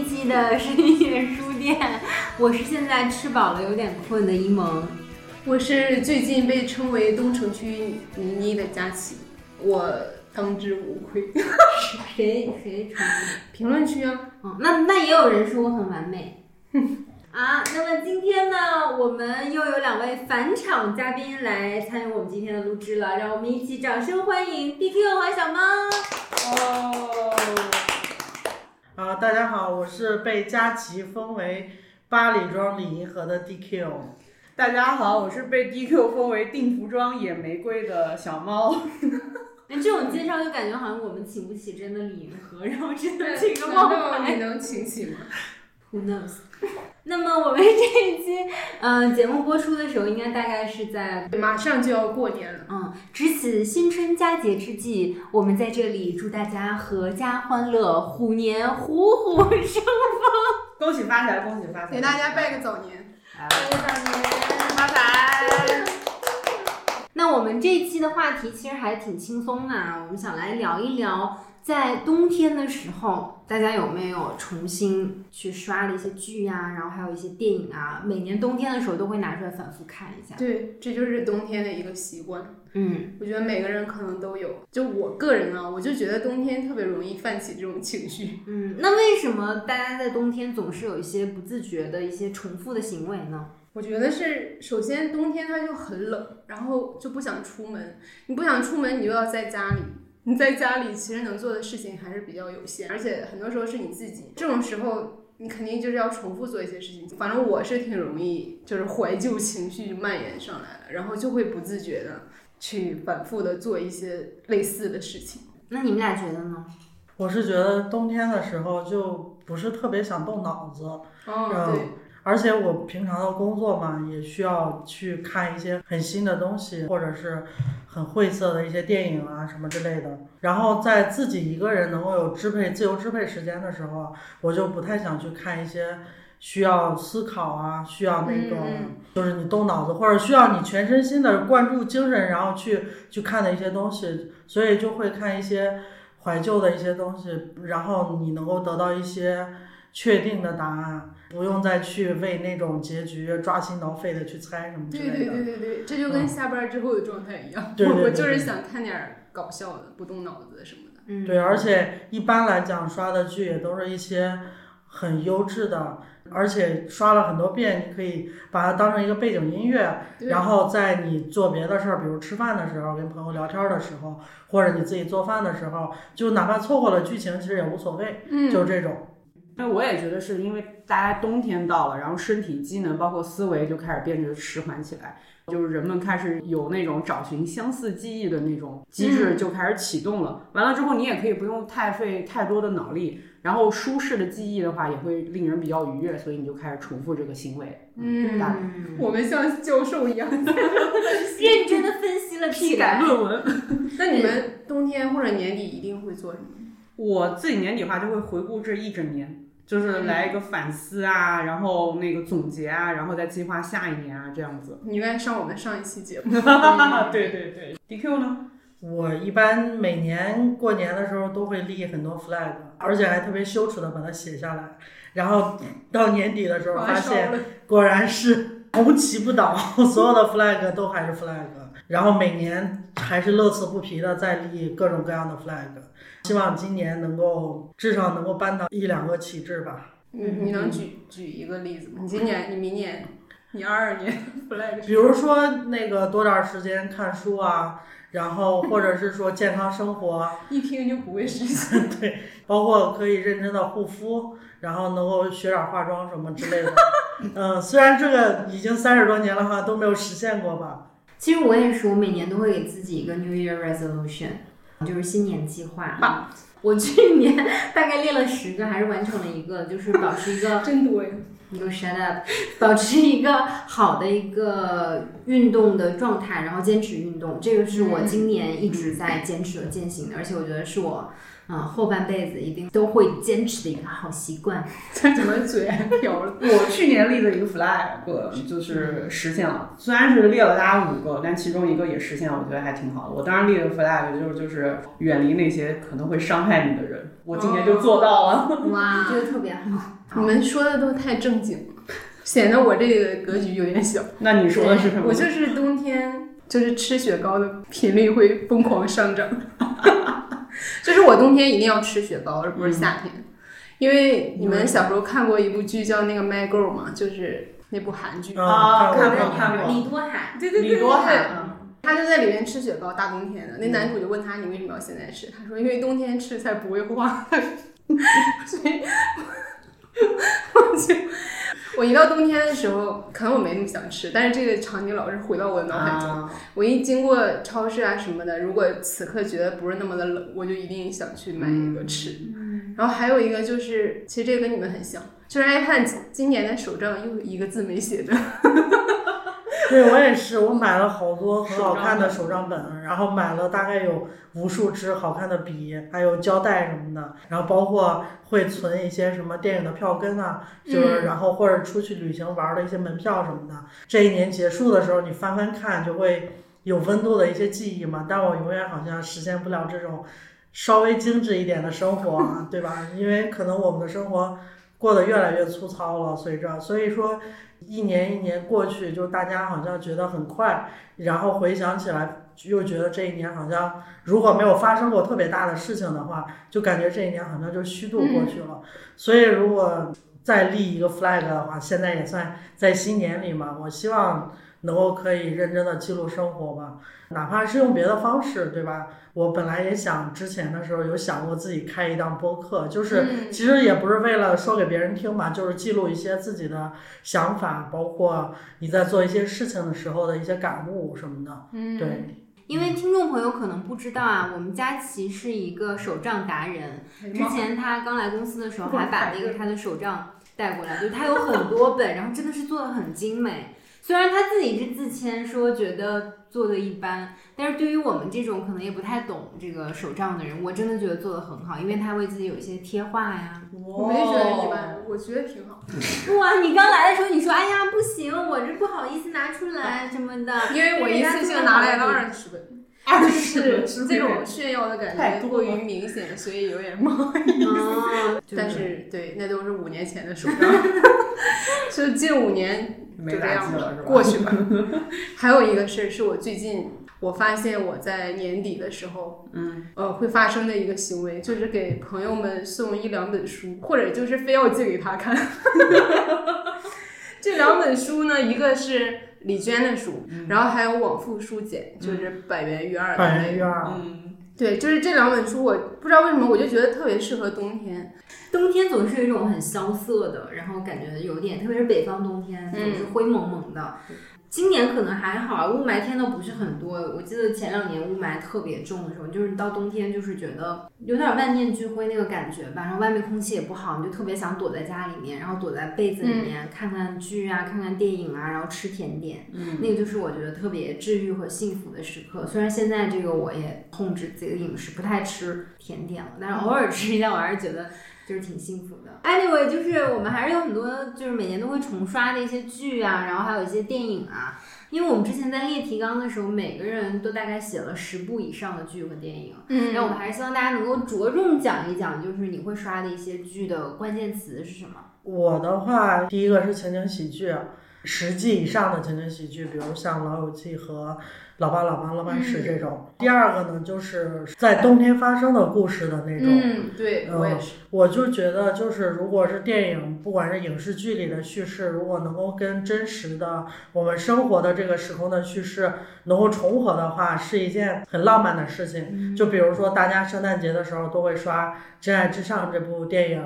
期的深夜书店。我是现在吃饱了有点困的一萌。我是最近被称为东城区倪妮的佳琪，我当之无愧。谁谁称呼？评论区啊，嗯，那那也有人说我很完美。啊，那么今天呢，我们又有两位返场嘉宾来参与我们今天的录制了，让我们一起掌声欢迎 B Q 和小猫。哦，啊，大家好，我是被佳琪封为八里庄李银河的 DQ。大家好，我是被 DQ 封为定服装野玫瑰的小猫。哎这种介绍就感觉好像我们请不起真的李银河，然后真的请个难冒道你。能请起吗？Who knows？那么我们这一期，嗯、节目播出的时候，应该大概是在马上就要过年了，嗯，值此新春佳节之际，我们在这里祝大家阖家欢乐，虎年虎虎生风恭喜发财，恭喜发财！给大家拜个早年。拜个早年发财！那我们这一期的话题其实还挺轻松的啊，我们想来聊一聊，在冬天的时候，大家有没有重新去刷了一些剧呀、然后还有一些电影啊，每年冬天的时候都会拿出来反复看一下。对，这就是冬天的一个习惯。嗯，我觉得每个人可能都有。就我个人啊，我就觉得冬天特别容易泛起这种情绪。嗯，那为什么大家在冬天总是有一些不自觉的一些重复的行为呢？我觉得是，首先冬天它就很冷，然后就不想出门。你不想出门，你又要在家里。你在家里其实能做的事情还是比较有限，而且很多时候是你自己。这种时候，你肯定就是要重复做一些事情。反正我是挺容易，就是怀旧情绪蔓延上来了，然后就会不自觉的去反复的做一些类似的事情。那你们俩觉得呢？我是觉得冬天的时候就不是特别想动脑子，哦，嗯对，而且我平常的工作嘛，也需要去看一些很新的东西，或者是很晦涩的一些电影啊什么之类的。然后在自己一个人能够有支配、自由支配时间的时候，我就不太想去看一些需要思考啊，需要那个、嗯就是你动脑子，或者需要你全身心的灌注精神，然后去去看的一些东西，所以就会看一些怀旧的一些东西，然后你能够得到一些确定的答案，不用再去为那种结局抓心挠肺的去猜什么之对对类的。对对对，这就跟下班之后的状态一样。我 我对对对对就是想看点搞笑的，不动脑子的什么的。嗯，对，而且一般来讲刷的剧也都是一些很优质的，而且刷了很多遍，你可以把它当成一个背景音乐，然后在你做别的事儿，比如吃饭的时候、跟朋友聊天的时候，或者你自己做饭的时候，就哪怕错过了剧情，其实也无所谓，嗯，就这种。那我也觉得是因为大家冬天到了，然后身体机能包括思维就开始变得迟缓起来，就是人们开始有那种找寻相似记忆的那种机制就开始启动了。完了之后，你也可以不用太费太多的脑力，然后舒适的记忆的话也会令人比较愉悦，所以你就开始重复这个行为。嗯大嗯，我们像教授一样。认真的分析了批。改论文。那你们冬天或者年底一定会做什么？我自己年底的话就会回顾这一整年，就是来一个反思啊，然后那个总结啊，然后再计划下一年啊，这样子。你应该上我们上一期节目。对对对，DQ 呢？我一般每年过年的时候都会立很多 flag，而且还特别羞耻的把它写下来，然后到年底的时候发现，果然是 红旗不倒，所有的 flag 都还是 flag，然后每年还是乐此不疲的在立各种各样的 flag，希望今年能够至少能够搬到一两个旗帜吧。你你能举举一个例子吗？你今年、你明年、你二二年 flag 比如说那个多点儿时间看书啊，然后或者是说健康生活，一听就不会实现。对包括可以认真的护肤，然后能够学点化妆什么之类的。嗯，虽然这个已经三十多年了哈，都没有实现过吧。其实我也是，我每年都会给自己一个 New Year Resolution，就是新年计划。我去年大概列了十个，还是完成了一个，就是保持一个 真多呀。你给我 shut up，保持一个好的一个运动的状态，然后坚持运动，这个是我今年一直在坚持和践行的，而且我觉得是我。嗯，后半辈子一定都会坚持的一个好习惯。他怎么嘴还瓢了？我去年立的一个 flag 就是实现了，虽然是列了大家五个，但其中一个也实现了，我觉得还挺好的。我当时立的 flag 就是就是远离那些可能会伤害你的人，我今年就做到了。哇，这个特别好。你们说的都太正经了，显得我这个格局有点小。那你说的是什么？我就是冬天就是吃雪糕的频率会疯狂上涨。就是我冬天一定要吃雪糕，而不是夏天，因为你们小时候看过一部剧叫那个《My Girl》嘛，就是那部韩剧啊，看过看过。李多海，对对对李多海，他就在里面吃雪糕，大冬天的。那男主就问他：“你为什么要现在吃？”他说：“因为冬天吃才不会化。”所以，我就。我一到冬天的时候，可能我没那么想吃，但是这个场景老是回到我的脑海中。我一经过超市啊什么的，如果此刻觉得不是那么的冷，我就一定想去买一个吃。然后还有一个就是，其实这个跟你们很像，就是 iPad 今年的手账又一个字没写的。对我也是，我买了好多很好看的手账本，然后买了大概有无数支好看的笔，还有胶带什么的，然后包括会存一些什么电影的票根啊，就是然后或者出去旅行玩的一些门票什么的。这一年结束的时候，你翻翻看，就会有温度的一些记忆嘛。但我永远好像实现不了这种稍微精致一点的生活啊，对吧？因为可能我们的生活过得越来越粗糙了，随着所以说。一年一年过去，就大家好像觉得很快，然后回想起来，又觉得这一年好像如果没有发生过特别大的事情的话，就感觉这一年好像就虚度过去了。所以如果再立一个 flag 的话，现在也算在新年里嘛，我希望能够可以认真的记录生活吧。哪怕是用别的方式，对吧？我本来也想之前的时候有想过自己开一档播客，就是其实也不是为了说给别人听吧，就是记录一些自己的想法，包括你在做一些事情的时候的一些感悟什么的。嗯，对。因为听众朋友可能不知道啊，我们佳琪是一个手账达人。之前他刚来公司的时候，还把那个他的手账带过来，就是他有很多本，然后真的是做的很精美。虽然他自己是自谦说觉得做的一般，但是对于我们这种可能也不太懂这个手账的人，我真的觉得做的很好，因为他为自己有一些贴画呀。我没觉得一般，我觉得挺好。哇，你刚来的时候你说，哎呀不行，我这不好意思拿出来什么的，因为我一次性拿来了二十本。二是这种炫耀的感觉过于明显，所以有点不好 意思。但是对，那都是五年前的手账，就近五年就这样了，过去吧。还有一个事儿是我最近我发现我在年底的时候，嗯，呃，会发生的一个行为，就是给朋友们送一两本书，或者就是非要借给他看。这两本书呢，一个是。李娟的书，然后还有往复书简，就是百元育二。百元育二，嗯，对，就是这两本书，我不知道为什么，我就觉得特别适合冬天。冬天总是有一种很萧瑟的，然后感觉有点，特别是北方冬天总是灰蒙蒙的。今年可能还好，雾霾天都不是很多。我记得前两年雾霾特别重的时候，就是到冬天就是觉得有点万念俱灰那个感觉吧。然后外面空气也不好，你就特别想躲在家里面，然后躲在被子里面看看剧啊，看看电影啊，然后吃甜点。嗯，那个就是我觉得特别治愈和幸福的时刻。虽然现在这个我也控制自己的饮食，不太吃甜点了，但是偶尔吃一下，我还是觉得。就是挺幸福的。Anyway，就是我们还是有很多，就是每年都会重刷的一些剧啊，然后还有一些电影啊。因为我们之前在列提纲的时候，每个人都大概写了十部以上的剧和电影。嗯，然后我们还是希望大家能够着重讲一讲，就是你会刷的一些剧的关键词是什么。我的话，第一个是情景喜剧，十季以上的情景喜剧，比如像《老友记》和。老爸老妈老爸是这种，第二个呢，就是在冬天发生的故事的那种。嗯，对，我也是。我就觉得，就是如果是电影，不管是影视剧里的叙事，如果能够跟真实的我们生活的这个时空的叙事能够重合的话，是一件很浪漫的事情。就比如说，大家圣诞节的时候都会刷《真爱至上》这部电影，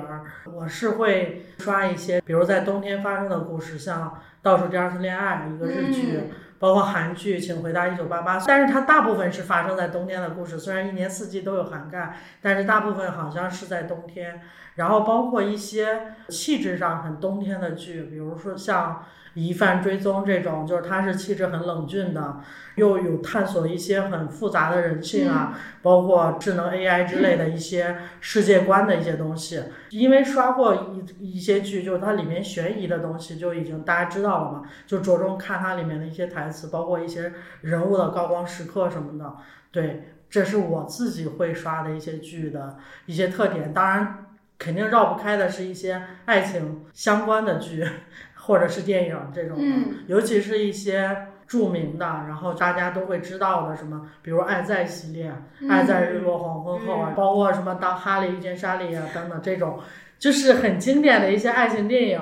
我是会刷一些，比如在冬天发生的故事，像《倒数第二次恋爱》一个日剧。包括韩剧《请回答一九八八》，但是它大部分是发生在冬天的故事，虽然一年四季都有涵盖，但是大部分好像是在冬天。然后包括一些气质上很冬天的剧，比如说像。疑犯追踪这种，就是他是气质很冷峻的，又有探索一些很复杂的人性啊，包括智能 AI 之类的一些世界观的一些东西。因为刷过一一些剧，就是它里面悬疑的东西就已经大家知道了嘛，就着重看它里面的一些台词，包括一些人物的高光时刻什么的。对，这是我自己会刷的一些剧的一些特点。当然，肯定绕不开的是一些爱情相关的剧。或者是电影这种的，尤其是一些著名的，然后大家都会知道的，什么，比如《爱在》系列，《爱在日落黄昏后》啊，包括什么《当哈利遇见莎莉》啊等等这种，就是很经典的一些爱情电影，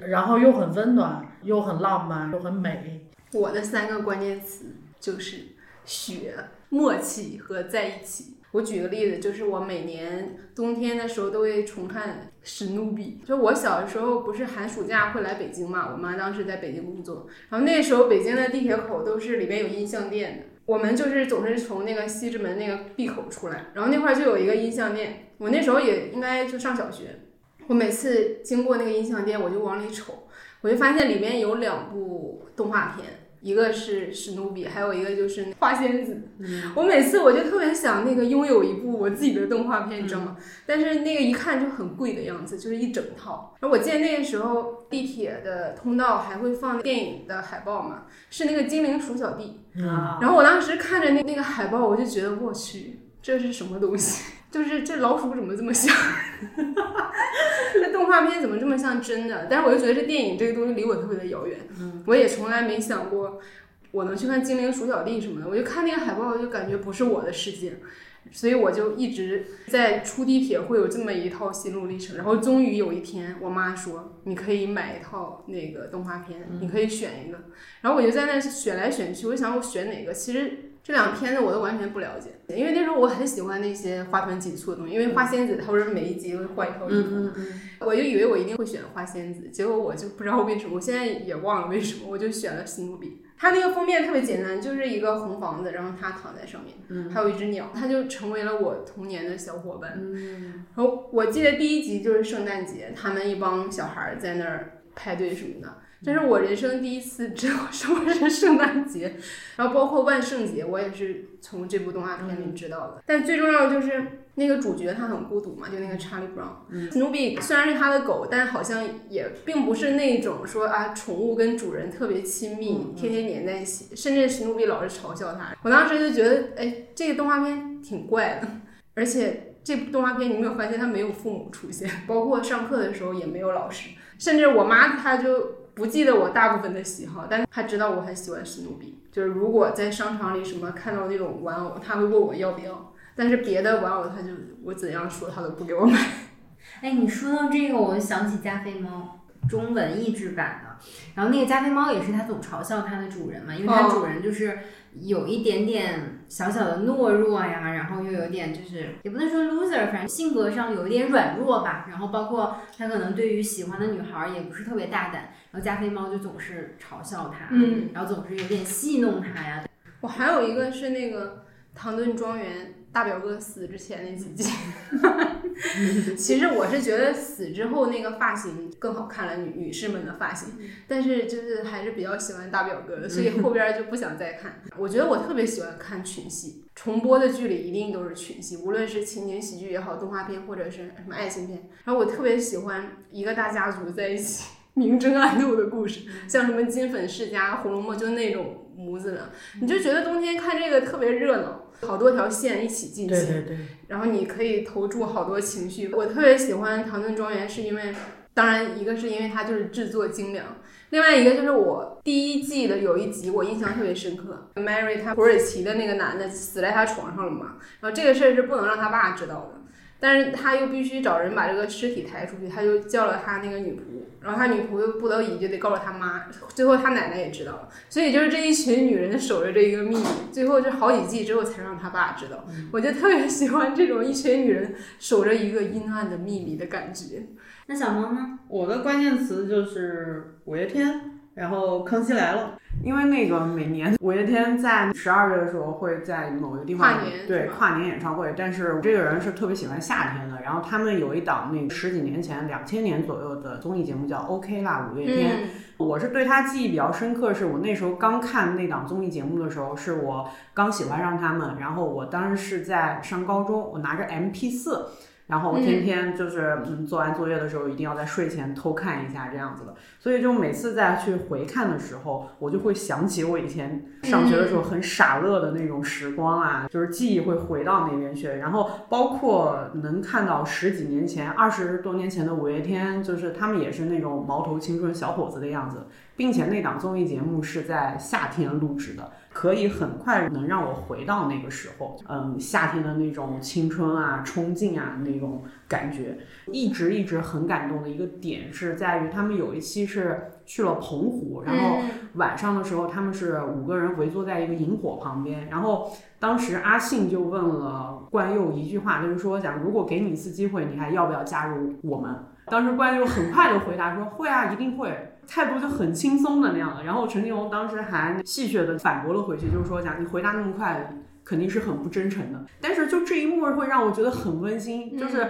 然后又很温暖，又很浪漫，又很美。我的三个关键词就是雪、默契和在一起。我举个例子，就是我每年冬天的时候都会重看史努比。就我小的时候，不是寒暑假会来北京嘛？我妈当时在北京工作，然后那时候北京的地铁口都是里边有音像店的。我们就是总是从那个西直门那个闭口出来，然后那块就有一个音像店。我那时候也应该就上小学，我每次经过那个音像店，我就往里瞅，我就发现里面有两部动画片。一个是史努比，还有一个就是花仙子。我每次我就特别想那个拥有一部我自己的动画片，你知道吗？但是那个一看就很贵的样子，就是一整套。而我记得那个时候地铁的通道还会放电影的海报嘛，是那个精灵鼠小弟。然后我当时看着那那个海报，我就觉得我去，这是什么东西？就是这老鼠怎么这么像？这动画片怎么这么像真的？但是我就觉得这电影这个东西离我特别的遥远。我也从来没想过我能去看精灵鼠小弟什么的。我就看那个海报，就感觉不是我的世界，所以我就一直在出地铁会有这么一套心路历程。然后终于有一天，我妈说你可以买一套那个动画片，你可以选一个。然后我就在那选来选去，我想我选哪个？其实。这两片子我都完全不了解，因为那时候我很喜欢那些花团锦簇的东西，因为花仙子它不是每一集会换一套衣服，我就以为我一定会选花仙子，结果我就不知道为什么，我现在也忘了为什么，我就选了史努比。它那个封面特别简单，就是一个红房子，然后它躺在上面，还有一只鸟，它就成为了我童年的小伙伴。然后我记得第一集就是圣诞节，他们一帮小孩在那儿派对什么的。这是我人生第一次知道什么是圣诞节，然后包括万圣节，我也是从这部动画片里知道的。但最重要的就是那个主角他很孤独嘛，就那个查理·布朗。史努比虽然是他的狗，但好像也并不是那种说啊，宠物跟主人特别亲密，天天黏在一起。甚至史努比老是嘲笑他。我当时就觉得，哎，这个动画片挺怪的。而且这部动画片你没有发现，他没有父母出现，包括上课的时候也没有老师，甚至我妈她就。不记得我大部分的喜好，但他知道我很喜欢史努比。就是如果在商场里什么看到那种玩偶，他会问我要不要。但是别的玩偶，他就我怎样说他都不给我买。哎，你说到这个，我就想起加菲猫中文译制版的。然后那个加菲猫也是他总嘲笑它的主人嘛，因为它主人就是。有一点点小小的懦弱呀，然后又有点就是也不能说 loser，反正性格上有一点软弱吧。然后包括他可能对于喜欢的女孩也不是特别大胆。然后加菲猫就总是嘲笑他，嗯，然后总是有点戏弄他呀。我还有一个是那个唐顿庄园。大表哥死之前那几集 其实我是觉得死之后那个发型更好看了，女女士们的发型。但是就是还是比较喜欢大表哥的，所以后边就 不想再看。我觉得我特别喜欢看群戏，重播的剧里一定都是群戏，无论是情景喜剧也好，动画片或者是什么爱情片。然后我特别喜欢一个大家族在一起明争暗斗的故事，像什么金粉世家、红楼梦就那种模子的，你就觉得冬天看这个特别热闹。好多条线一起进行，然后你可以投注好多情绪。我特别喜欢《唐顿庄园》，是因为，当然一个是因为它就是制作精良，另外一个就是我第一季的有一集我印象特别深刻，Mary 她土耳其的那个男的死在她床上了嘛，然后这个事儿是不能让他爸知道的。但是他又必须找人把这个尸体抬出去，他就叫了他那个女仆，然后他女仆又不得已就得告诉他妈，最后他奶奶也知道了，所以就是这一群女人守着这一个秘密，最后就好几季之后才让他爸知道。我就特别喜欢这种一群女人守着一个阴暗的秘密的感觉。那小猫呢？我的关键词就是五月天，然后康熙来了。因为那个每年五月天在十二月的时候会在某一个地方跨年对跨年演唱会，但是我这个人是特别喜欢夏天的，然后他们有一档那个十几年前两千年左右的综艺节目叫 OK 啦五月天，嗯我是对他记忆比较深刻，是我那时候刚看那档综艺节目的时候，是我刚喜欢上他们，然后我当时是在上高中，我拿着 MP 四。然后天天就是嗯，做完作业的时候一定要在睡前偷看一下这样子的，所以就每次再去回看的时候，我就会想起我以前上学的时候很傻乐的那种时光啊，就是记忆会回到那边去。然后包括能看到十几年前、二十多年前的五月天，就是他们也是那种毛头青春小伙子的样子，并且那档综艺节目是在夏天录制的，可以很快能让我回到那个时候，嗯，夏天的那种青春啊、冲劲啊那种感觉。一直一直很感动的一个点是在于他们有一期是去了澎湖，然后嗯晚上的时候他们是五个人围坐在一个萤火旁边，然后当时阿信就问了冠佑一句话，就是说讲如果给你一次机会，你还要不要加入我们？当时冠佑很快就回答说会啊，一定会。态度就很轻松的那样的，然后陈立农当时还戏谑的反驳了回去，就是说讲你回答那么快，肯定是很不真诚的。但是就这一幕会让我觉得很温馨，就是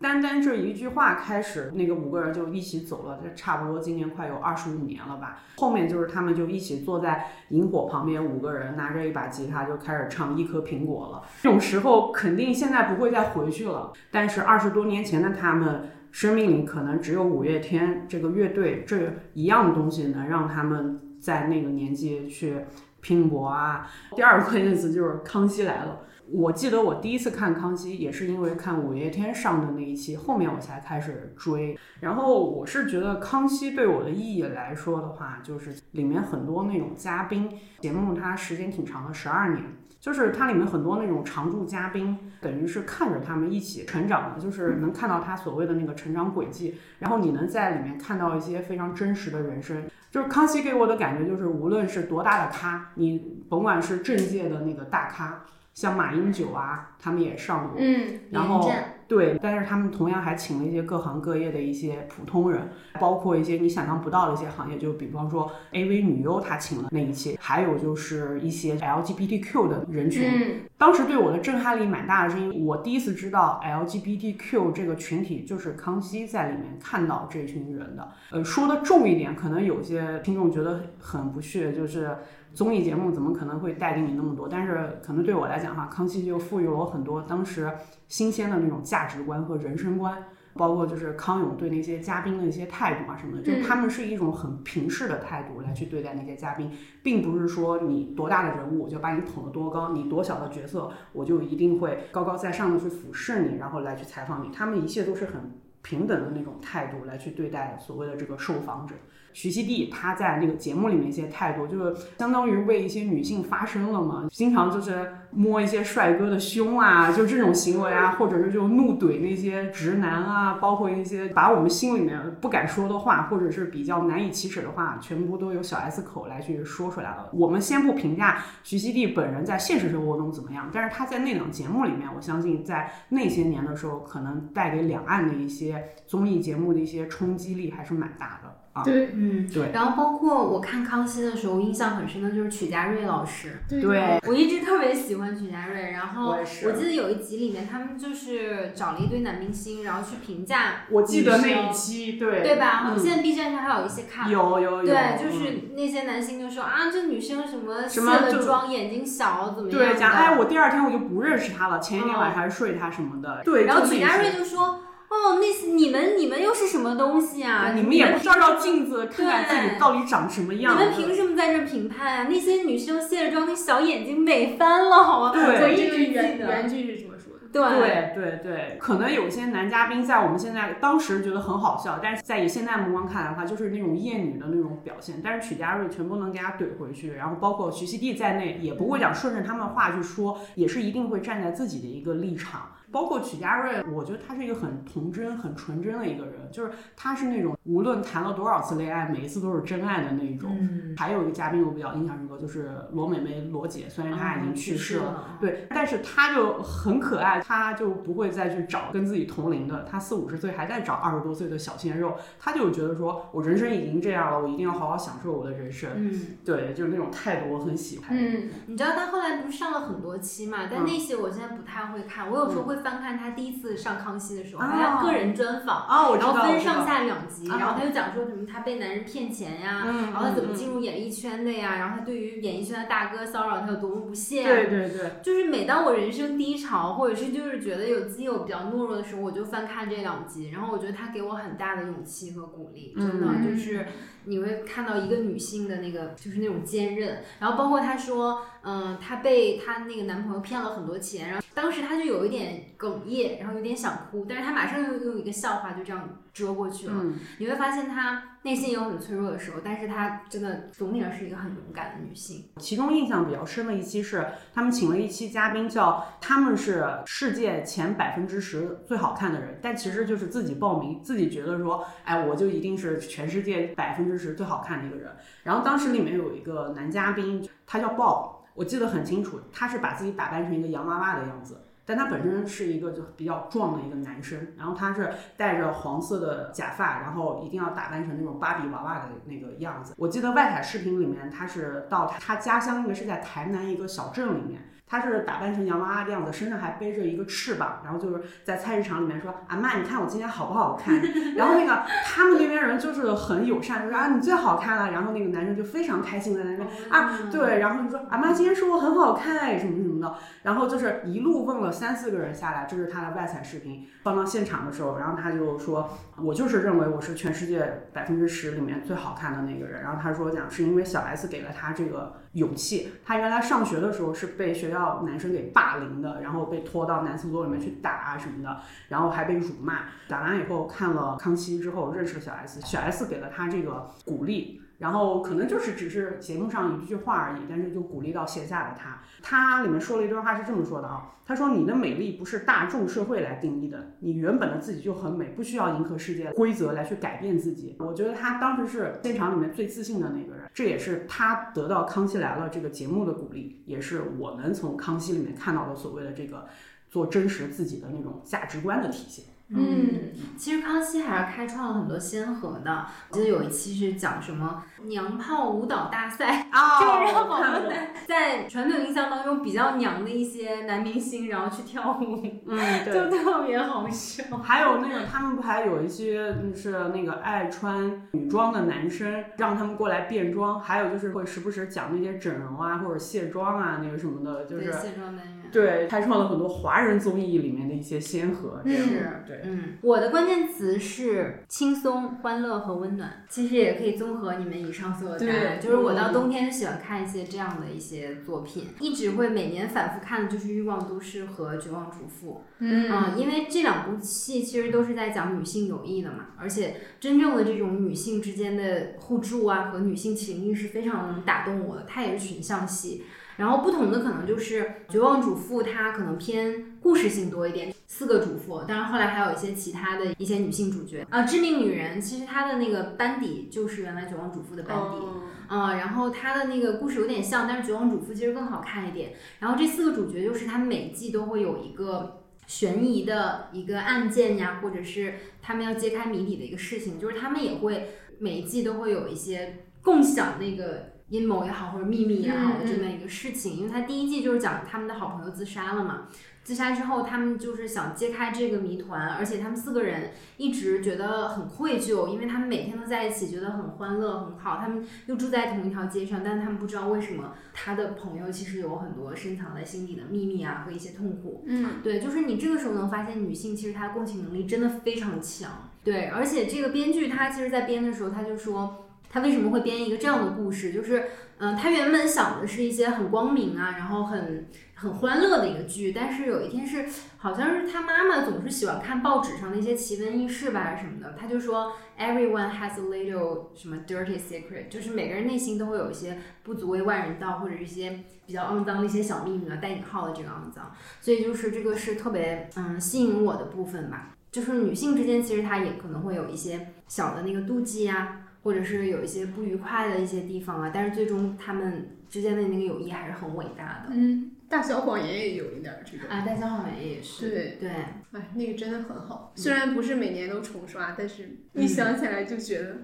单单这一句话开始，那个五个人就一起走了，这差不多今年快有二十五年了吧。后面就是他们就一起坐在萤火旁边，五个人拿着一把吉他就开始唱《一颗苹果》了。这种时候肯定现在不会再回去了，但是二十多年前的他们。生命里可能只有五月天这个乐队这一样东西能让他们在那个年纪去拼搏啊。第二个关键词就是《康熙来了》。我记得我第一次看《康熙》也是因为看五月天上的那一期，后面我才开始追。然后我是觉得《康熙》对我的意义来说的话，就是里面很多那种嘉宾，节目它时间挺长的，十二年。就是它里面很多那种常驻嘉宾，等于是看着他们一起成长的，就是能看到他所谓的那个成长轨迹，然后你能在里面看到一些非常真实的人生。就是康熙给我的感觉就是，无论是多大的咖，你甭管是政界的那个大咖，像马英九啊，他们也上过，嗯，然后对，但是他们同样还请了一些各行各业的一些普通人，包括一些你想象不到的一些行业，就比方说 AV 女优，她请了那一期，还有就是一些 LGBTQ 的人群。嗯当时对我的震撼力蛮大的，是因为我第一次知道 LGBTQ 这个群体就是康熙在里面看到这群人的。呃，说的重一点，可能有些听众觉得很不屑，就是综艺节目怎么可能会带给你那么多？但是可能对我来讲的话，康熙就赋予了我很多当时新鲜的那种价值观和人生观。包括就是康永对那些嘉宾的一些态度啊什么的，就是他们是一种很平视的态度来去对待那些嘉宾，并不是说你多大的人物我就把你捧得多高，你多小的角色我就一定会高高在上的去俯视你，然后来去采访你。他们一切都是很平等的那种态度来去对待所谓的这个受访者。徐熙娣她在那个节目里面一些态度，就是相当于为一些女性发声了嘛，经常就是摸一些帅哥的胸啊，就这种行为啊，或者是就怒怼那些直男啊，包括一些把我们心里面不敢说的话，或者是比较难以启齿的话，全部都由小 S 口来去说出来了。我们先不评价徐熙娣本人在现实生活中怎么样，但是她在那档节目里面，我相信在那些年的时候，可能带给两岸的一些综艺节目的一些冲击力还是蛮大的啊。对嗯，对然后包括我看康熙的时候，印象很深的就是曲家瑞老师。对对，我一直特别喜欢曲家瑞，然后我也是记得有一集里面，他们就是找了一堆男明星，然后去评价，我记得那一女生期，对对吧？嗯现在 B 站上还有一些看。有有有，对，就是嗯那些男星就说啊，这女生什么卸什么就了妆，眼睛小，怎么样对，的？讲哎，我第二天我就不认识他了，前一天晚上还睡他什么的。对，然后曲家瑞就说：“哦，那是你们，你们又是什么东西啊？你们也不照照镜子看看自己到底长什么样。你们凭什么在这评判啊？那些女生卸了妆，那小眼睛美翻了，好吗？对我一这个直记原得。原句是这么说的。对对对对，可能有些男嘉宾在我们现在当时觉得很好笑，但是在以现在目光看来的话，就是那种厌女的那种表现。但是曲家瑞全部能给他怼回去，然后包括徐熙娣在内，也不会讲顺着他们的话去说，也是一定会站在自己的一个立场。包括曲家瑞，我觉得他是一个很童真、很纯真的一个人，就是他是那种无论谈了多少次恋爱，每一次都是真爱的那种。嗯，还有一个嘉宾我比较印象深刻，就是罗美美罗姐，虽然她已经去世了，了，对，但是她就很可爱，她就不会再去找跟自己同龄的，她四五十岁还在找二十多岁的小鲜肉，她就觉得说我人生已经这样了，我一定要好好享受我的人生。嗯。对，就是那种态度我很喜欢。嗯，你知道她后来不是上了很多期嘛？但那些我现在不太会看，我有时候会翻看他第一次上康熙的时候，哦。他个人专访，然后分上下两集，啊。然后他就讲说什么他被男人骗钱呀，嗯，然后他怎么嗯进入演艺圈的呀，然后他对于演艺圈的大哥骚扰他有多么不屑、啊。对对对，就是每当我人生低潮，或者是就是觉得有自己有比较懦弱的时候，我就翻看这两集，然后我觉得他给我很大的勇气和鼓励，真的、嗯。就是你会看到一个女性的那个就是那种坚韧，然后包括她说，嗯、她被她那个男朋友骗了很多钱，然后当时她就有一点哽咽，然后有点想哭，但是她马上又用一个笑话就这样遮过去了。嗯，你会发现她内心有很脆弱的时候，但是她真的总体上是一个很勇敢的女性。其中印象比较深的一期是他们请了一期嘉宾，叫他们是世界前百分之十最好看的人，但其实就是自己报名，自己觉得说，哎，我就一定是全世界百分之十最好看的一个人。然后当时里面有一个男嘉宾，他叫鲍，我记得很清楚，他是把自己打扮成一个洋娃娃的样子。但他本身是一个就比较壮的一个男生，然后他是戴着黄色的假发，然后一定要打扮成那种芭比娃娃的那个样子。我记得外采视频里面，他是到他他家乡，应该是在台南一个小镇里面，他是打扮成洋娃娃的样子，身上还背着一个翅膀，然后就是在菜市场里面说：“阿妈，你看我今天好不好看？” 然后那个他们那边人就是很友善，就说：“啊，你最好看了。”然后那个男生就非常开心的在那边啊，对，然后就说：“阿妈今天说我很好看哎，什么什么的。”然后就是一路问了三四个人下来，这是他的外采视频。放到现场的时候，然后他就说：“我就是认为我是全世界百分之十里面最好看的那个人。”然后他说讲是因为小 S 给了他这个勇气。他原来上学的时候是被学校男生给霸凌的，然后被拖到男厕所里面去打啊什么的，然后还被辱骂。打完以后看了康熙之后认识了小 S，小 S 给了他这个鼓励。然后可能就是只是节目上一句话而已，但是就鼓励到线下的他。他里面说了一段话是这么说的啊，他说：“你的美丽不是大众社会来定义的，你原本的自己就很美，不需要迎合世界规则来去改变自己。”我觉得他当时是现场里面最自信的那个人，这也是他得到《康熙来了》这个节目的鼓励，也是我们从《康熙》里面看到的所谓的这个做真实自己的那种价值观的体现。嗯，其实康熙还是开创了很多先河的。我记得有一期是讲什么娘炮舞蹈大赛，啊 就是让好多男在传统印象当中比较娘的一些男明星，然后去跳舞，嗯，对。就特别好笑。还有那个，他们不还有一些就是那个爱穿女装的男生，让他们过来变装，还有就是会时不时讲那些整容啊或者卸妆啊那个什么的，就，是卸妆男人。对开创了很多华人综艺里面的一些先河。这样是对，嗯，我的关键词是轻松、欢乐和温暖。其实也可以综合你们以上所有的答案，对就是我到冬天就喜欢看一些这样的一些作品，一直会每年反复看的就是《欲望都市》和《绝望主妇》。嗯，因为这两部戏其实都是在讲女性友谊的嘛，而且真正的这种女性之间的互助啊和女性情谊是非常能打动我的，它也是群像戏。然后不同的可能就是《绝望主妇》，它可能偏故事性多一点，四个主妇，当然后来还有一些其他的一些女性主角啊，《致命女人》其实它的那个班底就是原来《绝望主妇》的班底。啊、然后它的那个故事有点像，但是《绝望主妇》其实更好看一点。然后这四个主角就是他们每季都会有一个悬疑的一个案件呀，或者是他们要揭开谜底的一个事情，就是他们也会每一季都会有一些共享那个阴谋也好，或者秘密也好的这么一个事情。因为他第一季就是讲他们的好朋友自杀了嘛。自杀之后，他们就是想揭开这个谜团，而且他们四个人一直觉得很愧疚，因为他们每天都在一起，觉得很欢乐很好。他们又住在同一条街上，但是他们不知道为什么他的朋友其实有很多深藏在心底的秘密啊和一些痛苦。嗯，对，就是你这个时候能发现，女性其实她的共情能力真的非常强。对，而且这个编剧他其实在编的时候，他就说。他为什么会编一个这样的故事？就是，嗯、他原本想的是一些很光明啊，然后很很欢乐的一个剧，但是有一天是，好像是他妈妈总是喜欢看报纸上的一些奇闻异事吧，什么的，他就说 everyone has a little 什么 dirty secret，就是每个人内心都会有一些不足为外人道，或者一些比较肮脏的一些小秘密啊，带引号的这个肮脏，所以就是这个是特别嗯吸引我的部分吧。就是女性之间其实她也可能会有一些小的那个妒忌啊，或者是有一些不愉快的一些地方啊，但是最终他们之间的那个友谊还是很伟大的。嗯，大小谎言也有一点儿这种。啊，大小谎言也是。对对，哎，那个真的很好，虽然不是每年都重刷，但是一想起来就觉得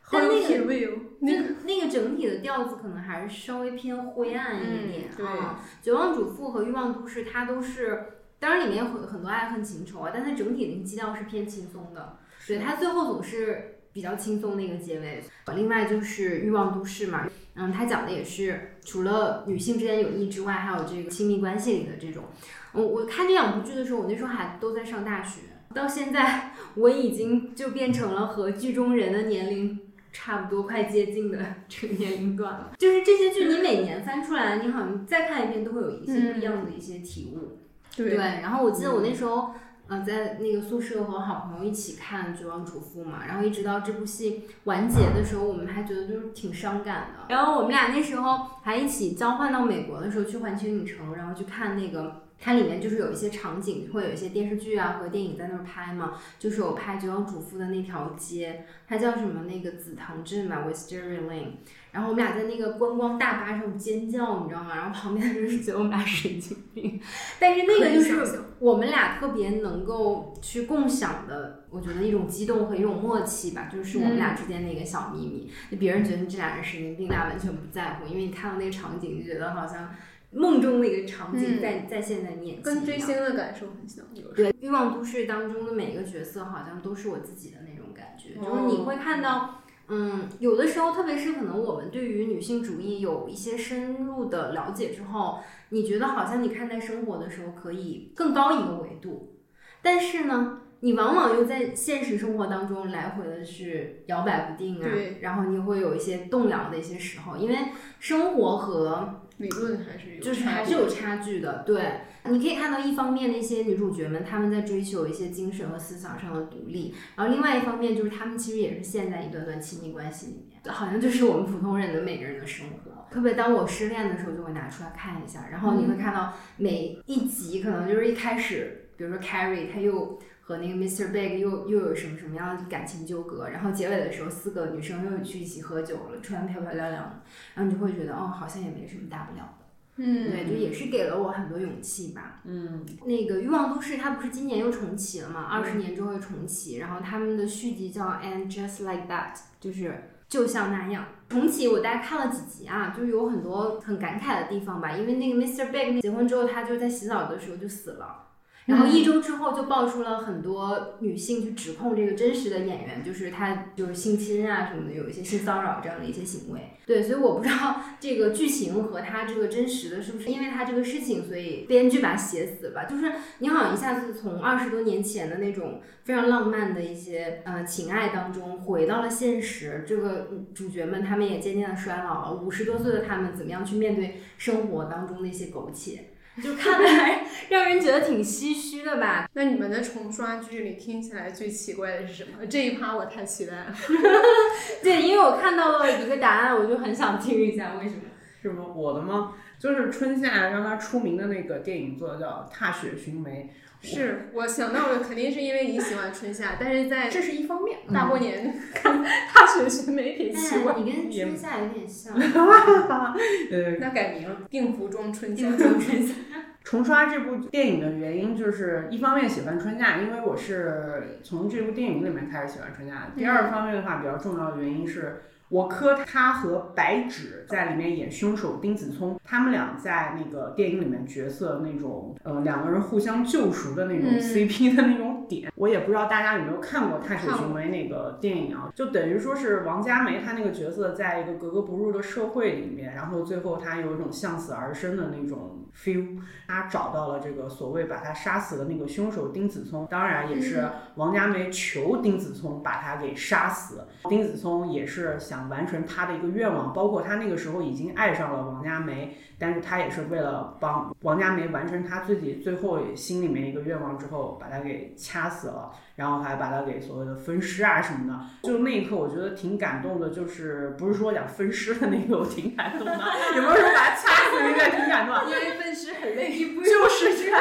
好有品味哦。那那个那个整体的调子可能还是稍微偏灰暗一点、啊。绝望主妇和欲望都市它都是，当然里面有很很多爱恨情仇啊，但它整体的一个基调是偏轻松的，对，它最后总是比较轻松的一个结尾。另外就是欲望都市嘛，嗯，它讲的也是除了女性之间友谊之外，还有这个亲密关系里的这种。我我看这两部剧的时候，我那时候还都在上大学，到现在我已经就变成了和剧中人的年龄差不多快接近的这个年龄段了。就是这些剧，你每年翻出来，你好像再看一遍都会有一些不一样的一些体悟。对，然后我记得我那时候。嗯、在那个宿舍和好朋友一起看《绝望主妇》嘛，然后一直到这部戏完结的时候，我们还觉得就是挺伤感的。然后我们俩那时候还一起交换到美国的时候去环球影城，然后去看那个。它里面就是有一些场景，会有一些电视剧啊和电影在那儿拍嘛，就是有拍《绝望主妇》的那条街，它叫什么那个紫藤镇嘛 （Wisteria Lane）。然后我们俩在那个观光大巴上尖叫，你知道吗？然后旁边的人是觉得我们俩神经病，但是那个就是我们俩特别能够去共享的，我觉得一种激动和一种默契吧，就是我们俩之间的一个小秘密。就别人觉得这俩人神经病，大家完全不在乎，因为你看到那个场景，就觉得好像梦中的一个场景嗯在、在现在你眼前跟追星的感受很像。对，《欲望都市》当中的每一个角色好像都是我自己的那种感觉，就是你会看到，嗯，有的时候，特别是可能我们对于女性主义有一些深入的了解之后，你觉得好像你看待生活的时候可以更高一个维度，但是呢，你往往又在现实生活当中来回的是摇摆不定啊，然后你会有一些动摇的一些时候，因为生活和理论还是有，就是还是有差距的，对，你可以看到一方面那些女主角们她们在追求一些精神和思想上的独立，然后另外一方面就是她们其实也是陷在一段段亲密关系里面，好像就是我们普通人的每个人的生活。特别当我失恋的时候，就会拿出来看一下，然后你会看到每一集可能就是一开始，比如说 Carrie 她又。和那个 Mr. Big 又又有什么什么样的感情纠葛，然后结尾的时候，四个女生又去一起喝酒了，穿得漂漂亮亮的，然后你就会觉得，哦，好像也没什么大不了的。嗯，对，就也是给了我很多勇气吧。嗯，那个《欲望都市》它不是今年又重启了嘛？二十年之后又重启，然后他们的续集叫《And Just Like That》，就是就像那样。重启我大概看了几集啊，就是有很多很感慨的地方吧。因为那个 Mr. Big 结婚之后，他就在洗澡的时候就死了。然后一周之后就爆出了很多女性去指控这个真实的演员，就是他就是性侵啊什么的，有一些性骚扰这样的一些行为。对，所以我不知道 这个剧情和他这个真实的是不是因为他这个事情，所以编剧把他写死了吧？就是你好像一下子从二十多年前的那种非常浪漫的一些呃情爱当中回到了现实。这个嗯主角们他们也渐渐的衰老了，五十多岁的他们怎么样去面对生活当中的一些苟且？就看的还让人觉得挺唏嘘的吧。那你们的重刷剧里听起来最奇怪的是什么？这一趴我太期待了。对，因为我看到了一个答案，我就很想听一下为什么。是吗？我的吗？就是春夏让他出名的那个电影做的叫《踏雪寻梅是我想到的，肯定是因为你喜欢春夏，但是在这是一方面。大过年看大学学媒体奇怪。哎，你跟春夏有点像，呃，那改名定福中春夏。定春夏。重刷这部电影的原因就是一方面喜欢春夏，因为我是从这部电影里面开始喜欢春夏的。第二方面的话，比较重要的原因是。我磕他和白纸在里面演凶手丁子聪，他们俩在那个电影里面角色那种呃两个人互相救赎的那种嗯。CP 的那种点，我也不知道大家有没有看过《踏雪寻梅》那个电影啊，就等于说是王佳梅她那个角色在一个格格不入的社会里面，然后最后她有一种向死而生的那种 feel，他找到了这个所谓把他杀死的那个凶手丁子聪，当然也是王佳梅求丁子聪把他给杀死，丁子聪也是想完成他的一个愿望，包括他那个时候已经爱上了王佳梅，但是他也是为了帮王佳梅完成他自己最后心里面一个愿望之后，把他给掐死了，然后还把他给所谓的分尸啊什么的。就那一刻，我觉得挺感动的，就是不是说讲分尸的那个我挺感动的，有没有说把他掐死那个挺感动的？因为分尸很累，就是这样。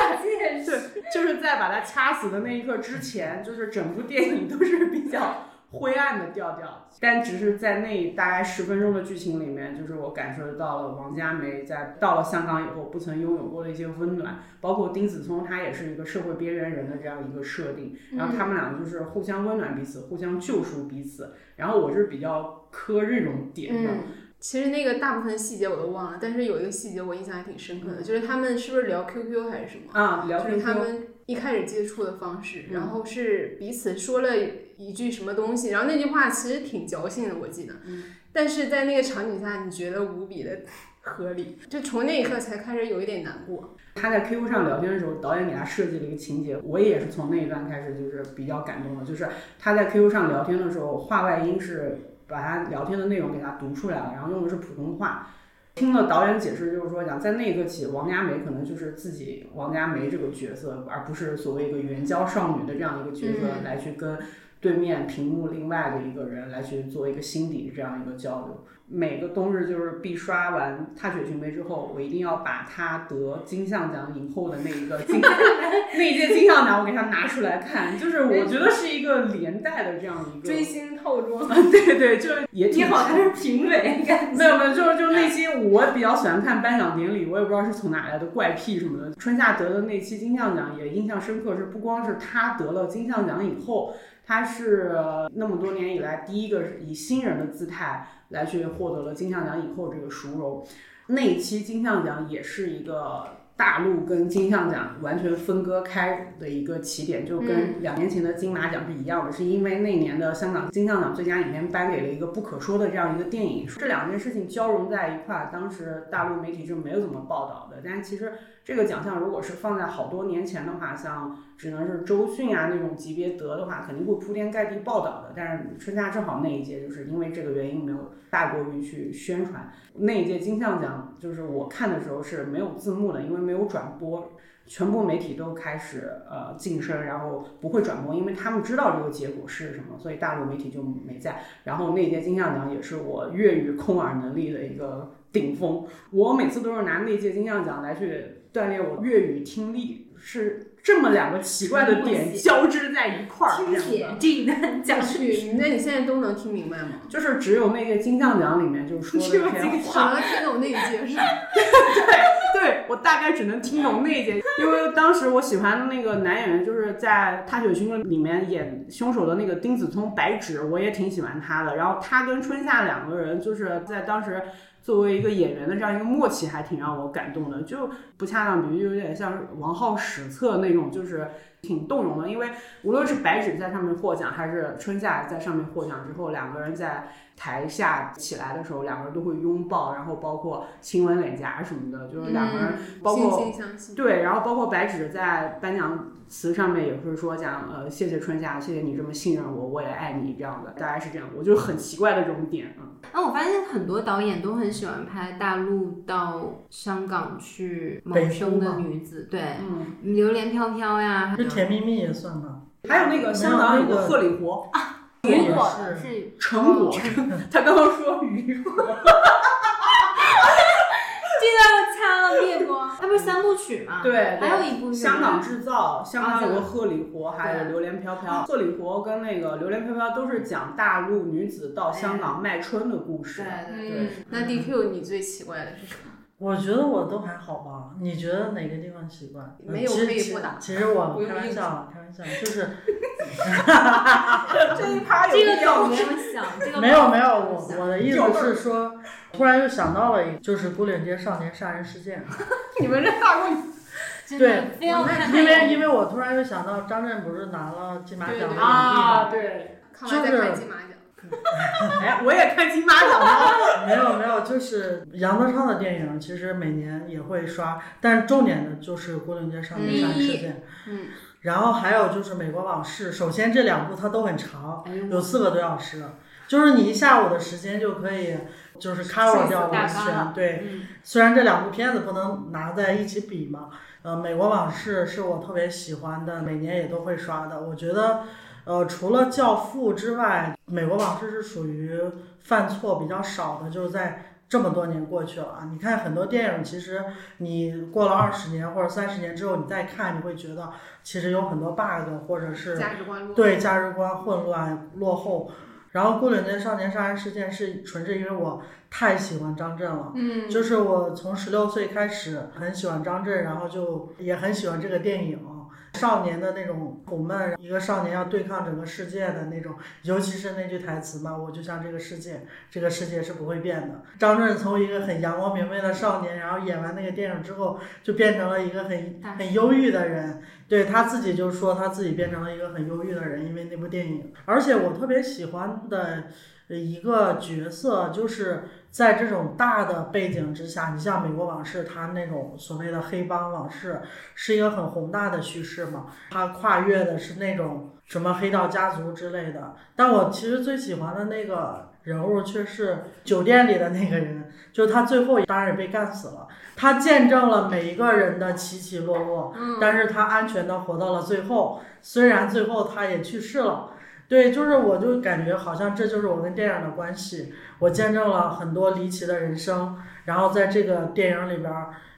对，就是在把他掐死的那一刻之前，就是整部电影都是比较灰暗的调调。但只是在那大概十分钟的剧情里面，就是我感受到了王佳梅在到了香港以后不曾拥有过的一些温暖，包括丁子聪他也是一个社会边缘人的这样一个设定，然后他们两个就是互相温暖彼此，互相救赎彼此。然后我是比较磕这种点的。其实那个大部分细节我都忘了，但是有一个细节我印象还挺深刻的，就是他们是不是聊 QQ 还是什么？啊，聊 QQ。就是他们一开始接触的方式，然后是彼此说了一句什么东西，然后那句话其实挺矫情的，我记得。嗯。但是在那个场景下，你觉得无比的合理，就从那一刻才开始有一点难过。他在 QQ 上聊天的时候，导演给他设计了一个情节，我也是从那一段开始就是比较感动的，就是他在 QQ 上聊天的时候，话外音是。把他聊天的内容给他读出来了，然后用的是普通话。听了导演解释，就是说讲在那一刻起，王佳梅可能就是自己王佳梅这个角色，而不是所谓一个援交少女的这样一个角色来去跟对面屏幕另外的一个人来去做一个心底这样一个交流。每个冬日就是必刷完《踏雪寻梅》之后，我一定要把他得金像奖影后的那一个金 那一届金像奖，我给他拿出来看，就是我觉得是一个连带的这样一个追星套装。对对，就是也挺好他是评委，没有没有，就是就是那期我比较喜欢看颁奖典礼，我也不知道是从哪来的怪癖什么的。春夏得的那期金像奖也印象深刻，是不光是他得了金像奖以后，他是那么多年以来第一个以新人的姿态。来去获得了金像奖以后这个殊荣，那一期金像奖也是一个大陆跟金像奖完全分割开的一个起点，就跟两年前的金马奖是一样的，是因为那年的香港金像奖最佳影片颁给了一个不可说的这样一个电影，这两件事情交融在一块，当时大陆媒体是没有怎么报道的，但是其实。这个奖项如果是放在好多年前的话，像只能是周迅啊那种级别得的话，肯定会铺天盖地报道的。但是春夏正好那一届就是因为这个原因没有大过于去宣传。那一届金像奖就是我看的时候是没有字幕的，因为没有转播，全部媒体都开始呃晋升，然后不会转播，因为他们知道这个结果是什么，所以大陆媒体就没在。然后那一届金像奖也是我粤语空耳能力的一个顶峰，我每次都是拿那届金像奖来去。锻炼我粤语听力是这么两个奇怪的点交织在一块儿，听写这段 讲句，那你现在都能听明白吗？就是只有那个金像奖里面就说的那些话，能听懂那一节是？对对，我大概只能听懂那一节，因为当时我喜欢的那个男演员就是在《踏雪寻梅》里面演凶手的那个丁子聪白纸，我也挺喜欢他的。然后他跟春夏两个人就是在当时。作为一个演员的这样一个默契，还挺让我感动的，就不恰当比喻，有点像王浩史册那种，就是挺动容的。因为无论是白纸在上面获奖，还是春夏在上面获奖之后，两个人在台下起来的时候，两个人都会拥抱，然后包括亲吻脸颊什么的，就是两个人包括对，然后包括白纸在颁奖。词上面也是说讲，呃，谢谢春夏，谢谢你这么信任我，我也爱你这样的，大概是这样。我就很奇怪的这种点啊。那我发现很多导演都很喜欢拍大陆到香港去谋生的女子，对，嗯，榴莲飘飘呀，这甜蜜蜜也算吧？还有那个香港有个鹤里活啊，雨果是成果，他刚刚说鱼果。灭光，它不是三部曲嘛？对，还有一部香港制造，香港有个鹤里活，还有榴莲飘飘。鹤里活跟那个榴莲飘飘都是讲大陆女子到香港卖春的故事。对对对。那 DQ 你最奇怪的是什么？我觉得我都还好吧，你觉得哪个地方奇怪？没有可以不打。其实我开玩笑，开玩笑，就是。这一趴有这个有没有想？这个 没有没有，我我的意思是说，突然又想到了一，就是牯岭街少年杀人事件。你们这大过 对，因为因为我突然又想到张震不是拿了金马奖啊？对，就是金马奖。哎，我也看金马奖了。没有没有，就是杨德昌的电影，其实每年也会刷，但重点的就是《牯岭街少年杀人事件》。嗯。然后还有就是《美国往事》，首先这两部它都很长，有四个多小时，就是你一下午的时间就可以就是 cover 掉完全。对，虽然这两部片子不能拿在一起比嘛，呃，《美国往事》是我特别喜欢的，每年也都会刷的。我觉得。呃，除了《教父》之外，《美国往事》是属于犯错比较少的，就是在这么多年过去了啊，你看很多电影，其实你过了二十年或者三十年之后，你再看，你会觉得其实有很多 bug，或者是价值观对价值观混乱落后。然后《孤岭街少年杀人事件》是纯是因为我太喜欢张震了，嗯，就是我从十六岁开始很喜欢张震，然后就也很喜欢这个电影。少年的那种苦闷，一个少年要对抗整个世界的那种，尤其是那句台词嘛，我就像这个世界，这个世界是不会变的。张震从一个很阳光明媚的少年，然后演完那个电影之后，就变成了一个很很忧郁的人。对他自己就说他自己变成了一个很忧郁的人，因为那部电影。而且我特别喜欢的一个角色就是。在这种大的背景之下，你像《美国往事》，它那种所谓的黑帮往事，是一个很宏大的叙事嘛。它跨越的是那种什么黑道家族之类的。但我其实最喜欢的那个人物却是酒店里的那个人，就他最后当然也被干死了。他见证了每一个人的起起落落，但是他安全的活到了最后，虽然最后他也去世了。对，就是我就感觉好像这就是我跟电影的关系。我见证了很多离奇的人生，然后在这个电影里边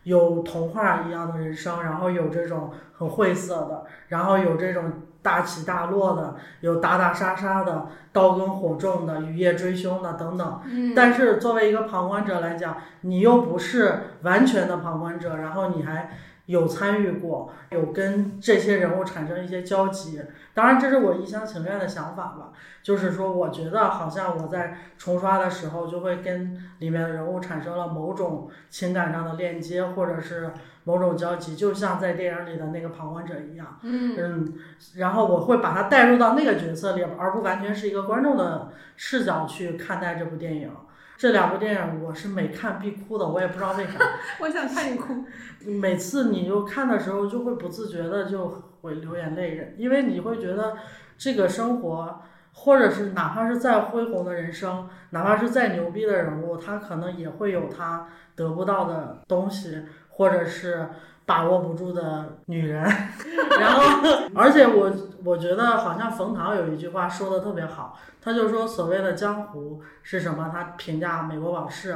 有童话一样的人生，然后有这种很晦涩的，然后有这种大起大落的，有打打杀杀的，刀耕火种的，雨夜追凶的等等。嗯。但是作为一个旁观者来讲，你又不是完全的旁观者，然后你还。有参与过，有跟这些人物产生一些交集，当然这是我一厢情愿的想法吧。就是说，我觉得好像我在重刷的时候，就会跟里面的人物产生了某种情感上的链接，或者是某种交集，就像在电影里的那个旁观者一样。嗯嗯，然后我会把它带入到那个角色里，而不完全是一个观众的视角去看待这部电影。这两部电影我是每看必哭的，我也不知道为啥。我想看你哭。每次你就看的时候，就会不自觉的就会流眼泪，因为你会觉得这个生活，或者是哪怕是再恢宏的人生，哪怕是再牛逼的人物，他可能也会有他得不到的东西，或者是。把握不住的女人，然后，而且我我觉得好像冯唐有一句话说的特别好，他就说所谓的江湖是什么？他评价《美国往事》，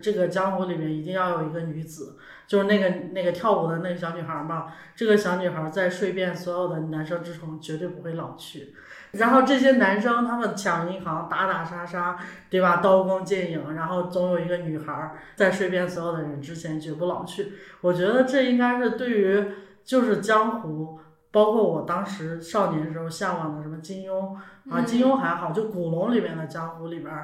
这个江湖里面一定要有一个女子，就是那个那个跳舞的那个小女孩嘛，这个小女孩在睡遍所有的男生之中，绝对不会老去。然后这些男生他们抢银行打打杀杀，对吧？刀光剑影，然后总有一个女孩在睡遍所有的人之前绝不老去。我觉得这应该是对于就是江湖，包括我当时少年时候向往的什么金庸啊，金庸还好，就古龙里面的江湖里边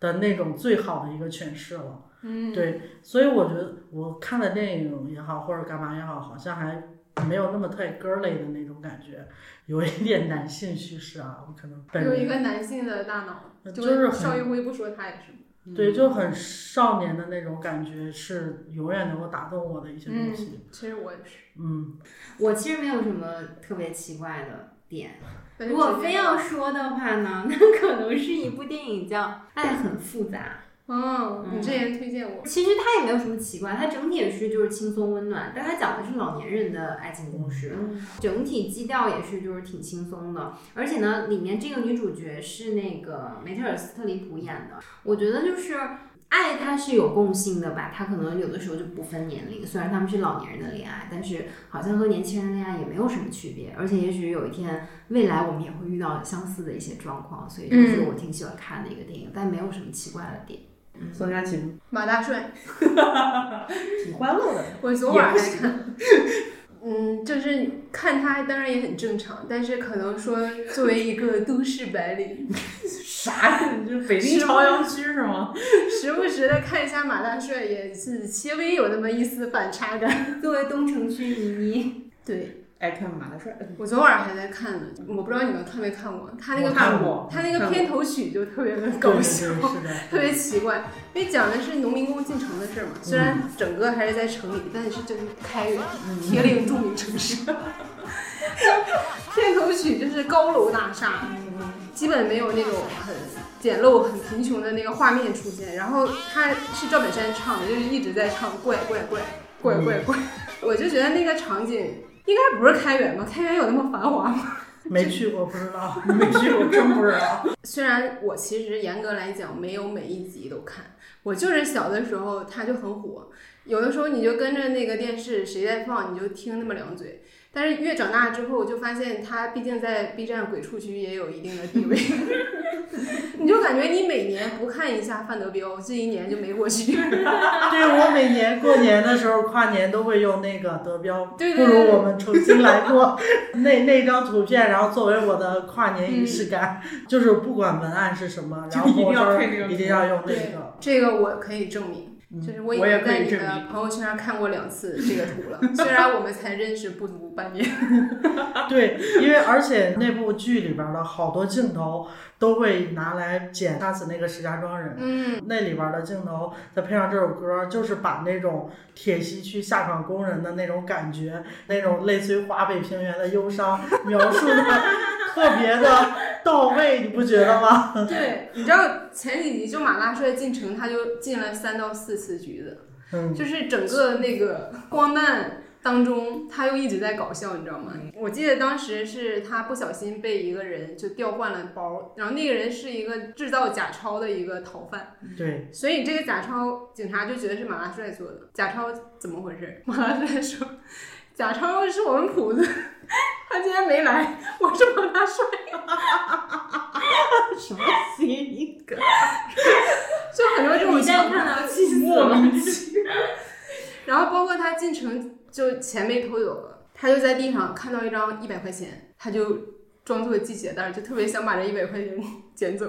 的那种最好的一个诠释了。嗯，对，所以我觉得我看的电影也好，或者干嘛也好，好像还没有那么太 girly 的那种感觉。有一点男性叙事啊，我可能本有一个男性的大脑，就是邵艺辉不说他也是，对，就很少年的那种感觉，是永远能够打动我的一些东西。其实我也是，嗯，我其实没有什么特别奇怪的点。如果非要说的话呢，那可能是一部电影叫《爱很复杂》。嗯，你之前推荐我。其实它也没有什么奇怪，它整体也是就是轻松温暖，但它讲的是老年人的爱情故事，整体基调也是就是挺轻松的。而且呢，里面这个女主角是那个梅特尔·斯特里普演的。我觉得就是爱它是有共性的吧，它可能有的时候就不分年龄，虽然他们是老年人的恋爱，但是好像和年轻人恋爱也没有什么区别。而且也许有一天未来我们也会遇到相似的一些状况，所以这是我挺喜欢看的一个电影，但没有什么奇怪的点。宋佳琪，马大帅，挺欢乐的。我昨晚还看，嗯，就是看他当然也很正常，但是可能说作为一个都市白领，啥呀？你就北京朝阳区是吗？时不时的看一下马大帅，也是稍微有那么一丝反差感。作为东城区迷迷，对。爱看马大帅，我昨晚还在看呢，我不知道你们看没看过。他那个看过，他那个片头曲就特别的搞笑，特别奇怪，因为讲的是农民工进城的事嘛。虽然整个还是在城里，但是就是开元铁岭著名城市。片头曲就是高楼大厦，基本没有那种很简陋、很贫穷的那个画面出现。然后他是赵本山唱的，就是一直在唱怪怪怪怪怪怪，我就觉得那个场景。应该不是开元吧？开元有那么繁华吗？没去过，不知道。没去过，真不知道。虽然我其实严格来讲没有每一集都看，我就是小的时候它就很火，有的时候你就跟着那个电视谁在放你就听那么两嘴。但是越长大之后，我就发现他毕竟在 B 站鬼畜区也有一定的地位，你就感觉你每年不看一下范德彪，这一年就没过去。对我每年过年的时候，跨年都会用那个德彪，对不如我们重新来过 那那张图片，然后作为我的跨年仪式感，就是不管文案是什么，然后一定要我配那个一定要用那对个。，这个我可以证明。就是我已经在你的朋友圈上看过两次这个图了，虽然我们才认识不足半年。对，因为而且那部剧里边的好多镜头都会拿来剪杀死那个石家庄人。嗯，那里边的镜头，再配上这首歌，就是把那种铁西区下岗工人的那种感觉，那种类似于华北平原的忧伤，描述的特别的到位，你不觉得吗？对，你知道前几集就马大帅进城，他就进了三到四次局子，嗯，就是整个那个荒诞当中，他又一直在搞笑，你知道吗？我记得当时是他不小心被一个人就调换了包，然后那个人是一个制造假钞的一个逃犯，对，所以这个假钞警察就觉得是马大帅做的。假钞怎么回事？马大帅说，假钞是我们谱子，他今天没来，我是马大帅。什么谐音梗？就很多这种你现在情况看到气死莫了。名其妙。然后包括他进城就钱被偷走了，他就在地上看到一张一百块钱，他就装作系鞋带，就特别想把这一百块钱 捡走。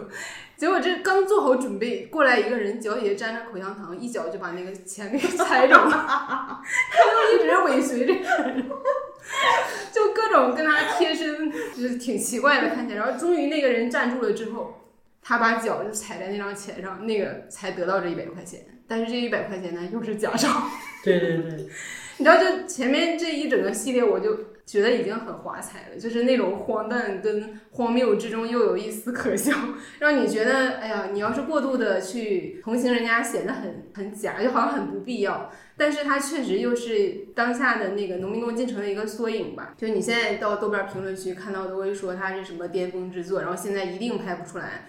结果这刚做好准备，过来一个人脚底下沾着口香糖，一脚就把那个钱给踩着了。他就一直尾随这个人，就各种跟他贴身，就是挺奇怪的看起来。然后终于那个人站住了之后，他把脚就踩在那张钱上，那个才得到这一百块钱。但是这一百块钱呢，又是假钞。对 对对，你知道，就前面这一整个系列，我就觉得已经很华彩了，就是那种荒诞跟荒谬之中又有一丝可笑，让你觉得，哎呀，你要是过度的去同情人家，显得很很假，就好像很不必要。但是它确实又是当下的那个农民工进城的一个缩影吧。就你现在到豆瓣评论区看到，都会说它是什么巅峰之作，然后现在一定拍不出来。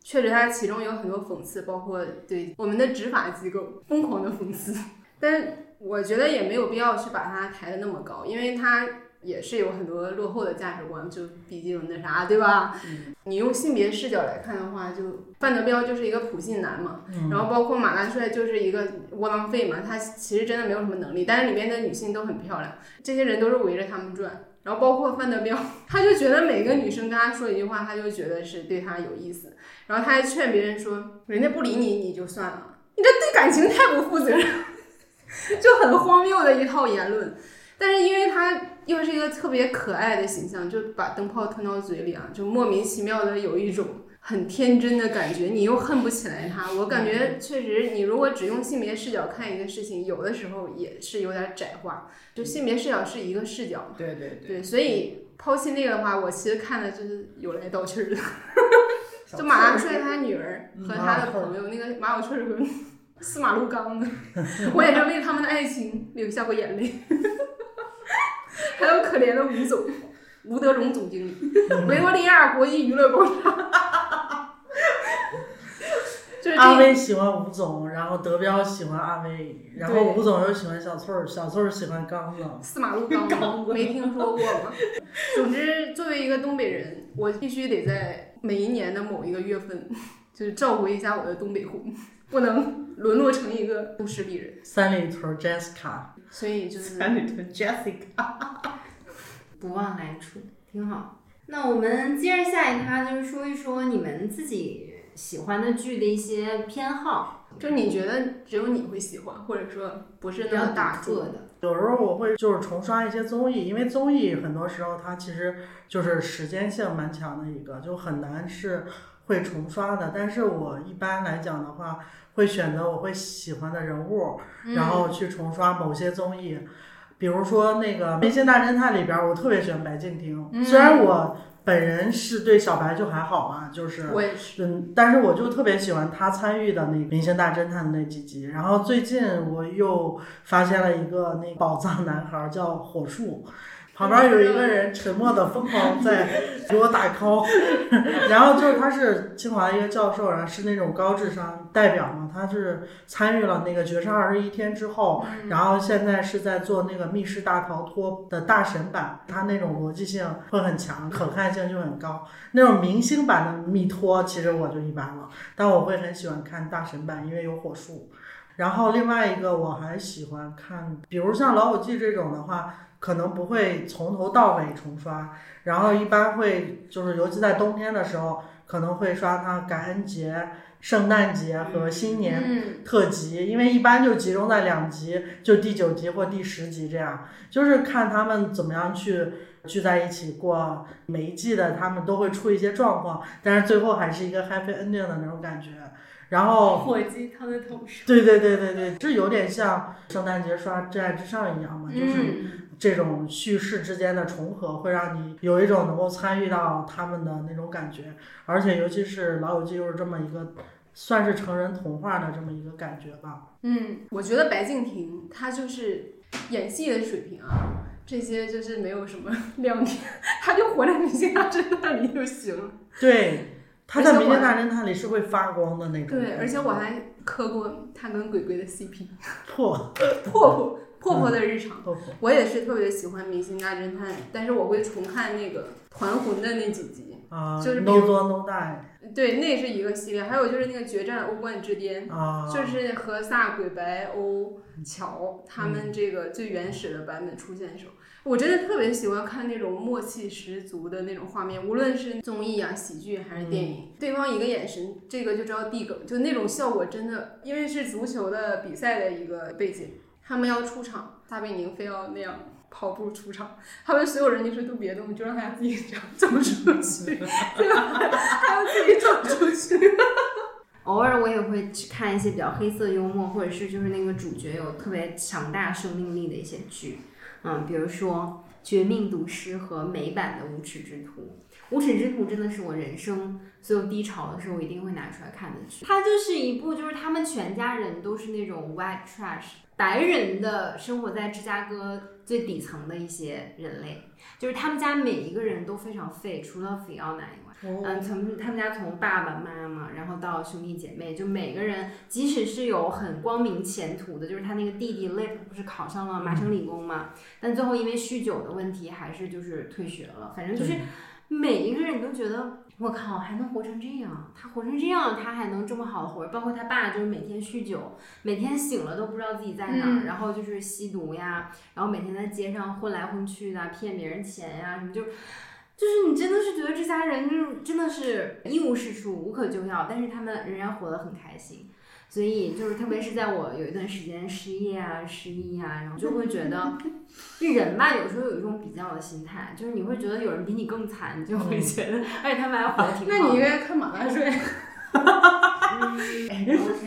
确实，它其中有很多讽刺，包括对我们的执法机构疯狂的讽刺。但是我觉得也没有必要去把它抬得那么高，因为它也是有很多落后的价值观，就毕竟那啥，对吧？你用性别视角来看的话，就范德彪就是一个普信男嘛，然后包括马大帅就是一个窝囊废嘛，他其实真的没有什么能力，但是里面的女性都很漂亮，这些人都是围着他们转。然后包括范德彪，他就觉得每个女生跟他说一句话，他就觉得是对他有意思，然后他还劝别人说，人家不理你你就算了，你这对感情太不负责任。就很荒谬的一套言论，但是因为他又是一个特别可爱的形象，就把灯泡吞到嘴里啊，就莫名其妙的有一种很天真的感觉，你又恨不起来他。我感觉确实，你如果只用性别视角看一个事情，有的时候也是有点窄化。就性别视角是一个视角嘛，对对对，对，所以抛弃那个的话，我其实看的就是有来道去儿的。就马大帅他女儿和他的朋友，那个马小翠儿和司马路刚的，我也是为他们的爱情流下过眼泪。还有可怜的吴总，吴德荣总经理，维多利亚国际娱乐广场。就是这阿威喜欢吴总，然后德彪喜欢阿威，然后吴总又喜欢小翠儿，小翠儿喜欢刚子。司马路刚没听说过吗？总之，作为一个东北人，我必须得在每一年的某一个月份，就是召回一下我的东北魂，不能沦落成一个都市丽人。三里屯 Jessica，所以就是三里屯 Jessica，不忘来处，挺好。那我们接着下一趴，就是说一说你们自己喜欢的剧的一些偏好，就你觉得只有你会喜欢，或者说不是那么大众。独特的。有时候我会就是重刷一些综艺，因为综艺很多时候它其实就是时间性蛮强的一个，就很难是会重刷的。但是我一般来讲的话，会选择我会喜欢的人物，然后去重刷某些综艺。比如说那个《明星大侦探》里边儿，我特别喜欢白敬亭，虽然我本人是对小白就还好啊，就是，嗯，但是我就特别喜欢他参与的那个《明星大侦探》的那几集。然后最近我又发现了一个那宝藏男孩儿叫火树，旁边有一个人沉默的疯狂在给我打 call，然后就是他是清华一个教授，然后是那种高智商代表嘛，他是参与了那个绝杀二十一天之后，然后现在是在做那个密室大逃脱的大神版，他那种逻辑性会很强，可看性就很高。那种明星版的密托其实我就一般了，但我会很喜欢看大神版，因为有火树。然后另外一个我还喜欢看，比如像《老友记》这种的话。可能不会从头到尾重刷，然后一般会就是尤其在冬天的时候，可能会刷它感恩节、圣诞节和新年特辑，因为一般就集中在两集，就第九集或第十集这样，就是看他们怎么样去聚在一起过每一季的，他们都会出一些状况，但是最后还是一个 happy ending 的那种感觉。然后火鸡汤的头上，对对对对对，这有点像圣诞节刷《真爱至上》一样嘛，就是。这种叙事之间的重合，会让你有一种能够参与到他们的那种感觉，而且尤其是《老友记》又是这么一个算是成人童话的这么一个感觉吧。嗯，我觉得白敬亭他就是演戏的水平啊，这些就是没有什么 亮点，他就活在《明星大侦探》里就行了。对，他在《明星大侦探》里是会发光的那种。对，而且我还磕过他跟鬼鬼的 CP。破破破。婆婆的日常，我也是特别喜欢《明星大侦探》，但是我会重看那个团魂的那几集，啊就是《No 作 No Die》。对，那是一个系列，还有就是那个《决战欧冠之巅》，就是和萨、鬼白、欧、乔他们这个最原始的版本出现的时候，我真的特别喜欢看那种默契十足的那种画面，无论是综艺啊、喜剧还是电影，对方一个眼神，这个就知道递梗，就那种效果真的，因为是足球的比赛的一个背景。他们要出场，大贝宁非要那样跑步出场，他们所有人就是都别动，就让他自己这样走出去，对吧？他要自己走出去。偶尔我也会去看一些比较黑色幽默，或者是就是那个主角有特别强大生命力的一些剧，嗯，比如说《绝命毒师》和美版的《无耻之徒》。《无耻之徒》真的是我人生所有低潮的时候我一定会拿出来看的剧。它就是一部，就是他们全家人都是那种 white trash。白人的生活在芝加哥最底层的一些人类，就是他们家每一个人都非常废，除了菲奥娜以外，嗯，从他们家从爸爸妈妈，然后到兄弟姐妹，就每个人，即使是有很光明前途的，就是他那个弟弟 Lip 不是考上了麻省理工嘛，但最后因为酗酒的问题，还是就是退学了。反正就是每一个人你都觉得。我靠，还能活成这样？他活成这样，他还能这么好的活？包括他爸，就是每天酗酒，每天醒了都不知道自己在哪儿，然后就是吸毒呀，然后每天在街上混来混去的，骗别人钱呀，什么就，就是你真的是觉得这家人就是真的是一无是处，无可救药，但是他们仍然活得很开心。所以就是，特别是在我有一段时间失业啊、失忆啊，然后就会觉得，这人吧，有时候有一种比较的心态，就是你会觉得有人比你更惨，你就会觉得，而且他们还活得挺好。那你应该看马大帅。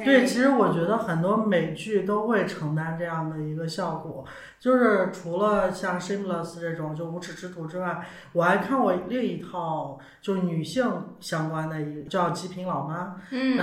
对，其实我觉得很多美剧都会承担这样的一个效果，就是除了像《Shameless》这种就无耻之徒之外，我还看过另一套就是女性相关的一个叫《极品老妈》。嗯。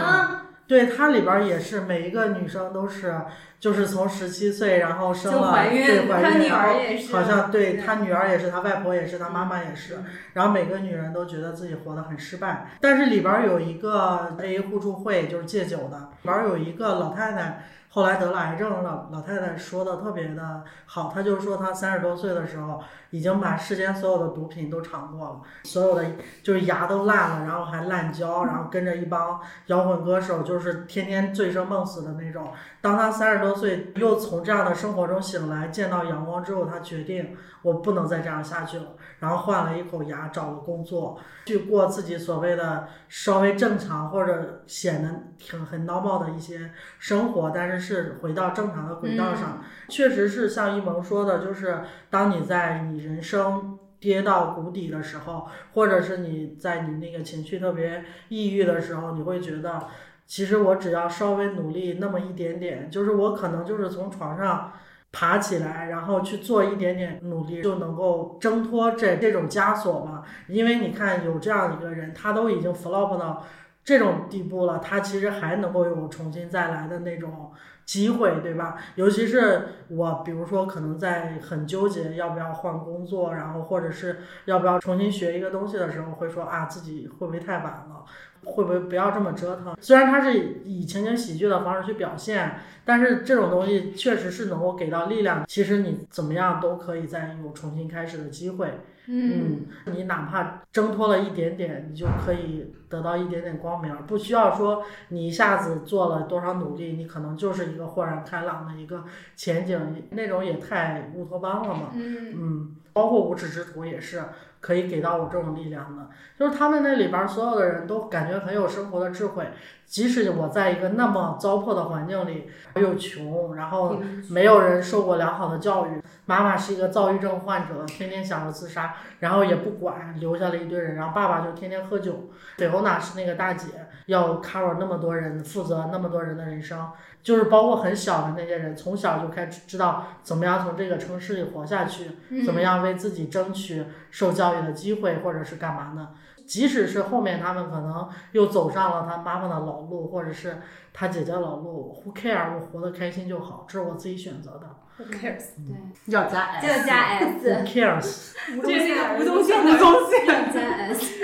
对它里边也是每一个女生都是，就是从十七岁然后生了，对怀孕，然后好像对她女儿也是，她外婆也是，她妈妈也是，然后每个女人都觉得自己活得很失败。但是里边有一个 A 互助会，就是戒酒的，里边有一个老太太。后来得了癌症，老老太太说的特别的好，她就说她三十多岁的时候已经把世间所有的毒品都尝过了，所有的就是牙都烂了，然后还烂胶，然后跟着一帮摇滚歌手，就是天天醉生梦死的那种。当他三十多岁又从这样的生活中醒来，见到阳光之后，他决定我不能再这样下去了。然后换了一口牙，找了工作，去过自己所谓的稍微正常或者显得挺很 normal 的一些生活，但是是回到正常的轨道上。确实是像一萌说的，就是当你在你人生跌到谷底的时候，或者是你在你那个情绪特别抑郁的时候，你会觉得，其实我只要稍微努力那么一点点，就是我可能就是从床上。爬起来，然后去做一点点努力，就能够挣脱这这种枷锁嘛？因为你看，有这样一个人，他都已经 flop 到这种地步了，他其实还能够有重新再来的那种机会，对吧？尤其是我，比如说可能在很纠结要不要换工作，然后或者是要不要重新学一个东西的时候，会说啊自己会不会太晚了？会不会不要这么折腾？虽然它是以情景喜剧的方式去表现，但是这种东西确实是能够给到力量。其实你怎么样都可以再有重新开始的机会。嗯，你哪怕挣脱了一点点，你就可以得到一点点光明，不需要说你一下子做了多少努力，你可能就是一个豁然开朗的一个前景，那种也太乌托邦了嘛。嗯。嗯，包括无耻之徒也是可以给到我这种力量的，就是他们那里边所有的人都感觉很有生活的智慧，即使我在一个那么糟粕的环境里，又穷，然后没有人受过良好的教育，妈妈是一个躁郁症患者，天天想着自杀，然后也不管，留下了一堆人，然后爸爸就天天喝酒，菲欧娜是那个大姐，要 cover 那么多人，负责那么多人的人生。就是包括很小的那些人，从小就开始知道怎么样从这个城市里活下去，怎么样为自己争取受教育的机会，或者是干嘛呢？即使是后面他们可能又走上了他妈妈的老路，或者是他姐姐老路，Who care？我活得开心就好，这是我自己选择的。，Who cares？对要加 S，要加 S，Who cares？这是个无动线无动线。要加 S，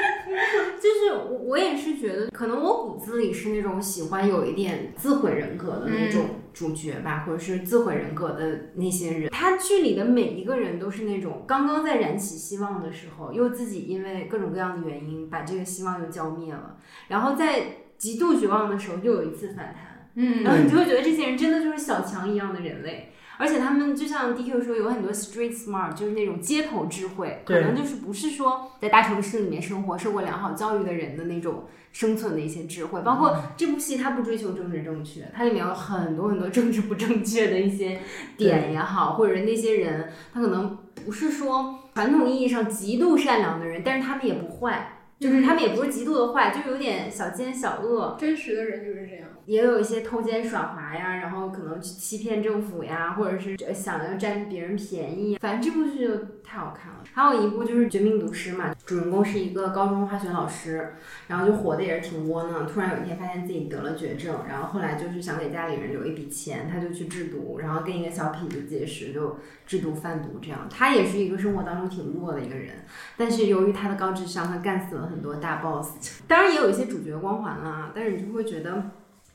就是我我也是觉得，可能我骨子里是那种喜欢有一点自毁人格的那种主角吧，或者是自毁人格的那些人。他剧里的每一个人都是那种刚刚在燃起希望的时候，又自己因为各种各样的原因把这个希望又浇灭了，然后在极度绝望的时候又有一次反弹。嗯然后你就会觉得这些人真的就是小强一样的人类，而且他们就像 DQ 说，有很多 street smart，就是那种街头智慧，可能就是不是说在大城市里面生活、受过良好教育的人的那种生存的一些智慧。包括这部戏，它不追求政治正确，它里面有很多很多政治不正确的一些点也好，或者是那些人，他可能不是说传统意义上极度善良的人，但是他们也不坏。就是他们也不是极度的坏，就有点小奸小恶，真实的人就是这样。也有一些偷奸耍滑呀，然后可能去欺骗政府呀，或者是想要占别人便宜。反正这部剧就太好看了。还有一部就是《绝命毒师》嘛，主人公是一个高中化学老师，然后就活的也是挺窝囊。突然有一天发现自己得了绝症，然后后来就是想给家里人留一笔钱，他就去制毒，然后跟一个小痞子结识，就制毒贩毒这样。他也是一个生活当中挺弱的一个人，但是由于他的高智商，他干死了很多大 boss。当然也有一些主角光环啦，但是你就会觉得。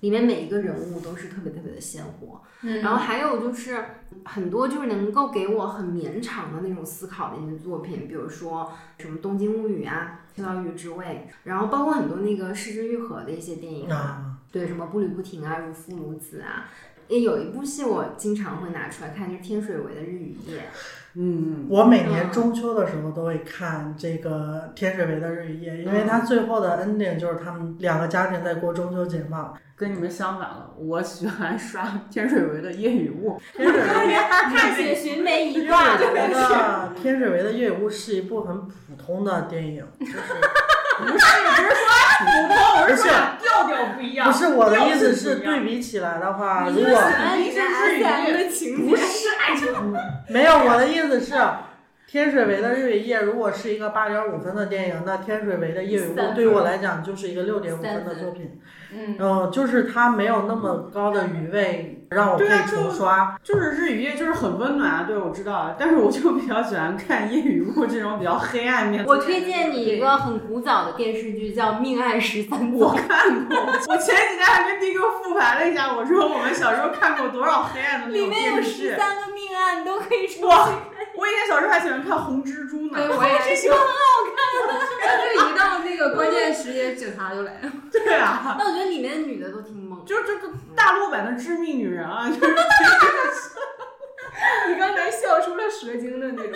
里面每一个人物都是特别特别的鲜活，嗯然后还有就是很多就是能够给我很绵长的那种思考的一些作品，比如说什么《东京物语》啊，《天道鱼之味》，然后包括很多那个失之愈合的一些电影啊，啊，对，什么步履不停啊，如父如子啊。也有一部戏我经常会拿出来看，就是天水围的《日与夜》。嗯，我每年中秋的时候都会看这个天水围的日与夜，因为它最后的 ending 就是他们两个家庭在过中秋节嘛。跟你们相反了，我喜欢刷天水围的夜雨雾。天水围踏雪 寻梅一天挂水围的天水围的夜雨雾是一部很普通的电影，就是 不是，不是说不是说调调不一样。不是我的意思是对比起来的话，如果喜欢里面 SM 的情，没有我的意思是。天水围的日与夜如果是一个八点五分的电影，那天水围的夜与雾对于我来讲就是一个六点五分的作品。嗯，嗯，就是它没有那么高的余味，让我可以重刷。就是日与夜，就是很温暖啊，对，我知道。但是我就比较喜欢看夜与雾这种比较黑暗面。我推荐你一个很古早的电视剧，叫《命案十三我宗》。看过，我前几天还跟 D Q 复盘了一下，我说我们小时候看过多少黑暗的那种里面有。十三个命案，都可以重我以前小时候还喜欢看红蜘蛛呢。对，我也是。就一到那个关键时间，警察就来了。对啊，那我觉得里面的女的都挺猛。就是这个大陆版的致命女人啊，就是你刚才笑出了蛇精的那种。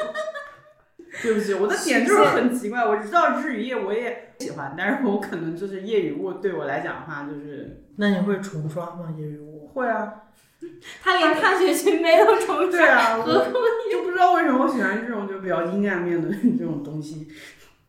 对不起，我的点就是很奇怪。我知道日与夜我也喜欢，但是我可能就是夜与雾对我来讲的话，就是那你会重刷吗？夜与雾？会啊，她连踏雪寻梅都重对啊，我就不知道为什么我喜欢这种就比较阴暗面的 这种东西。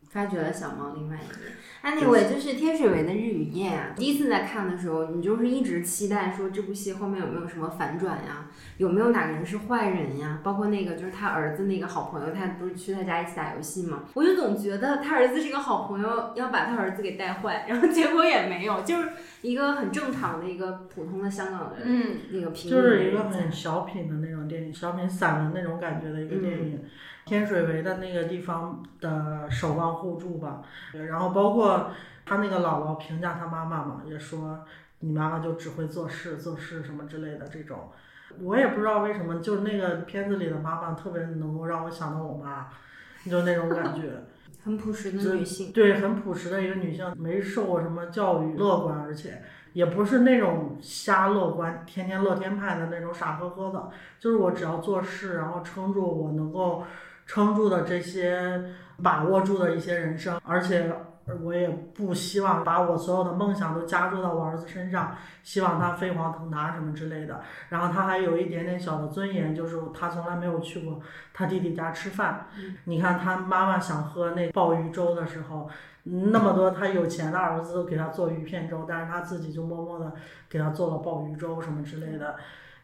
发掘了小猫另外一面。Anyway，就是天水围的日与夜啊，第一次在看的时候，你就是一直期待说这部戏后面有没有什么反转呀，有没有哪个人是坏人呀？包括那个就是他儿子那个好朋友，他不是去他家一起打游戏吗？我就总觉得他儿子是个好朋友，要把他儿子给带坏，然后结果也没有，就是一个很正常的一个普通的香港的嗯，那个平民就是一个很小品的那种电影，小品散文那种感觉的一个电影。天水围的那个地方的守望互助吧，然后包括他那个姥姥评价他妈妈嘛，也说你妈妈就只会做事做事什么之类的这种，我也不知道为什么，就是那个片子里的妈妈特别能够让我想到我妈，就那种感觉。很朴实的女性。对，很朴实的一个女性，没受过什么教育，乐观，而且也不是那种瞎乐观、天天乐天派的那种傻呵呵的。就是我只要做事，然后撑住我能够撑住的这些，把握住的一些人生，而且我也不希望把我所有的梦想都加注到我儿子身上，希望他飞黄腾达什么之类的。然后他还有一点点小的尊严，就是他从来没有去过他弟弟家吃饭。你看他妈妈想喝那鲍鱼粥的时候，那么多他有钱的儿子都给他做鱼片粥，但是他自己就默默的给他做了鲍鱼粥什么之类的，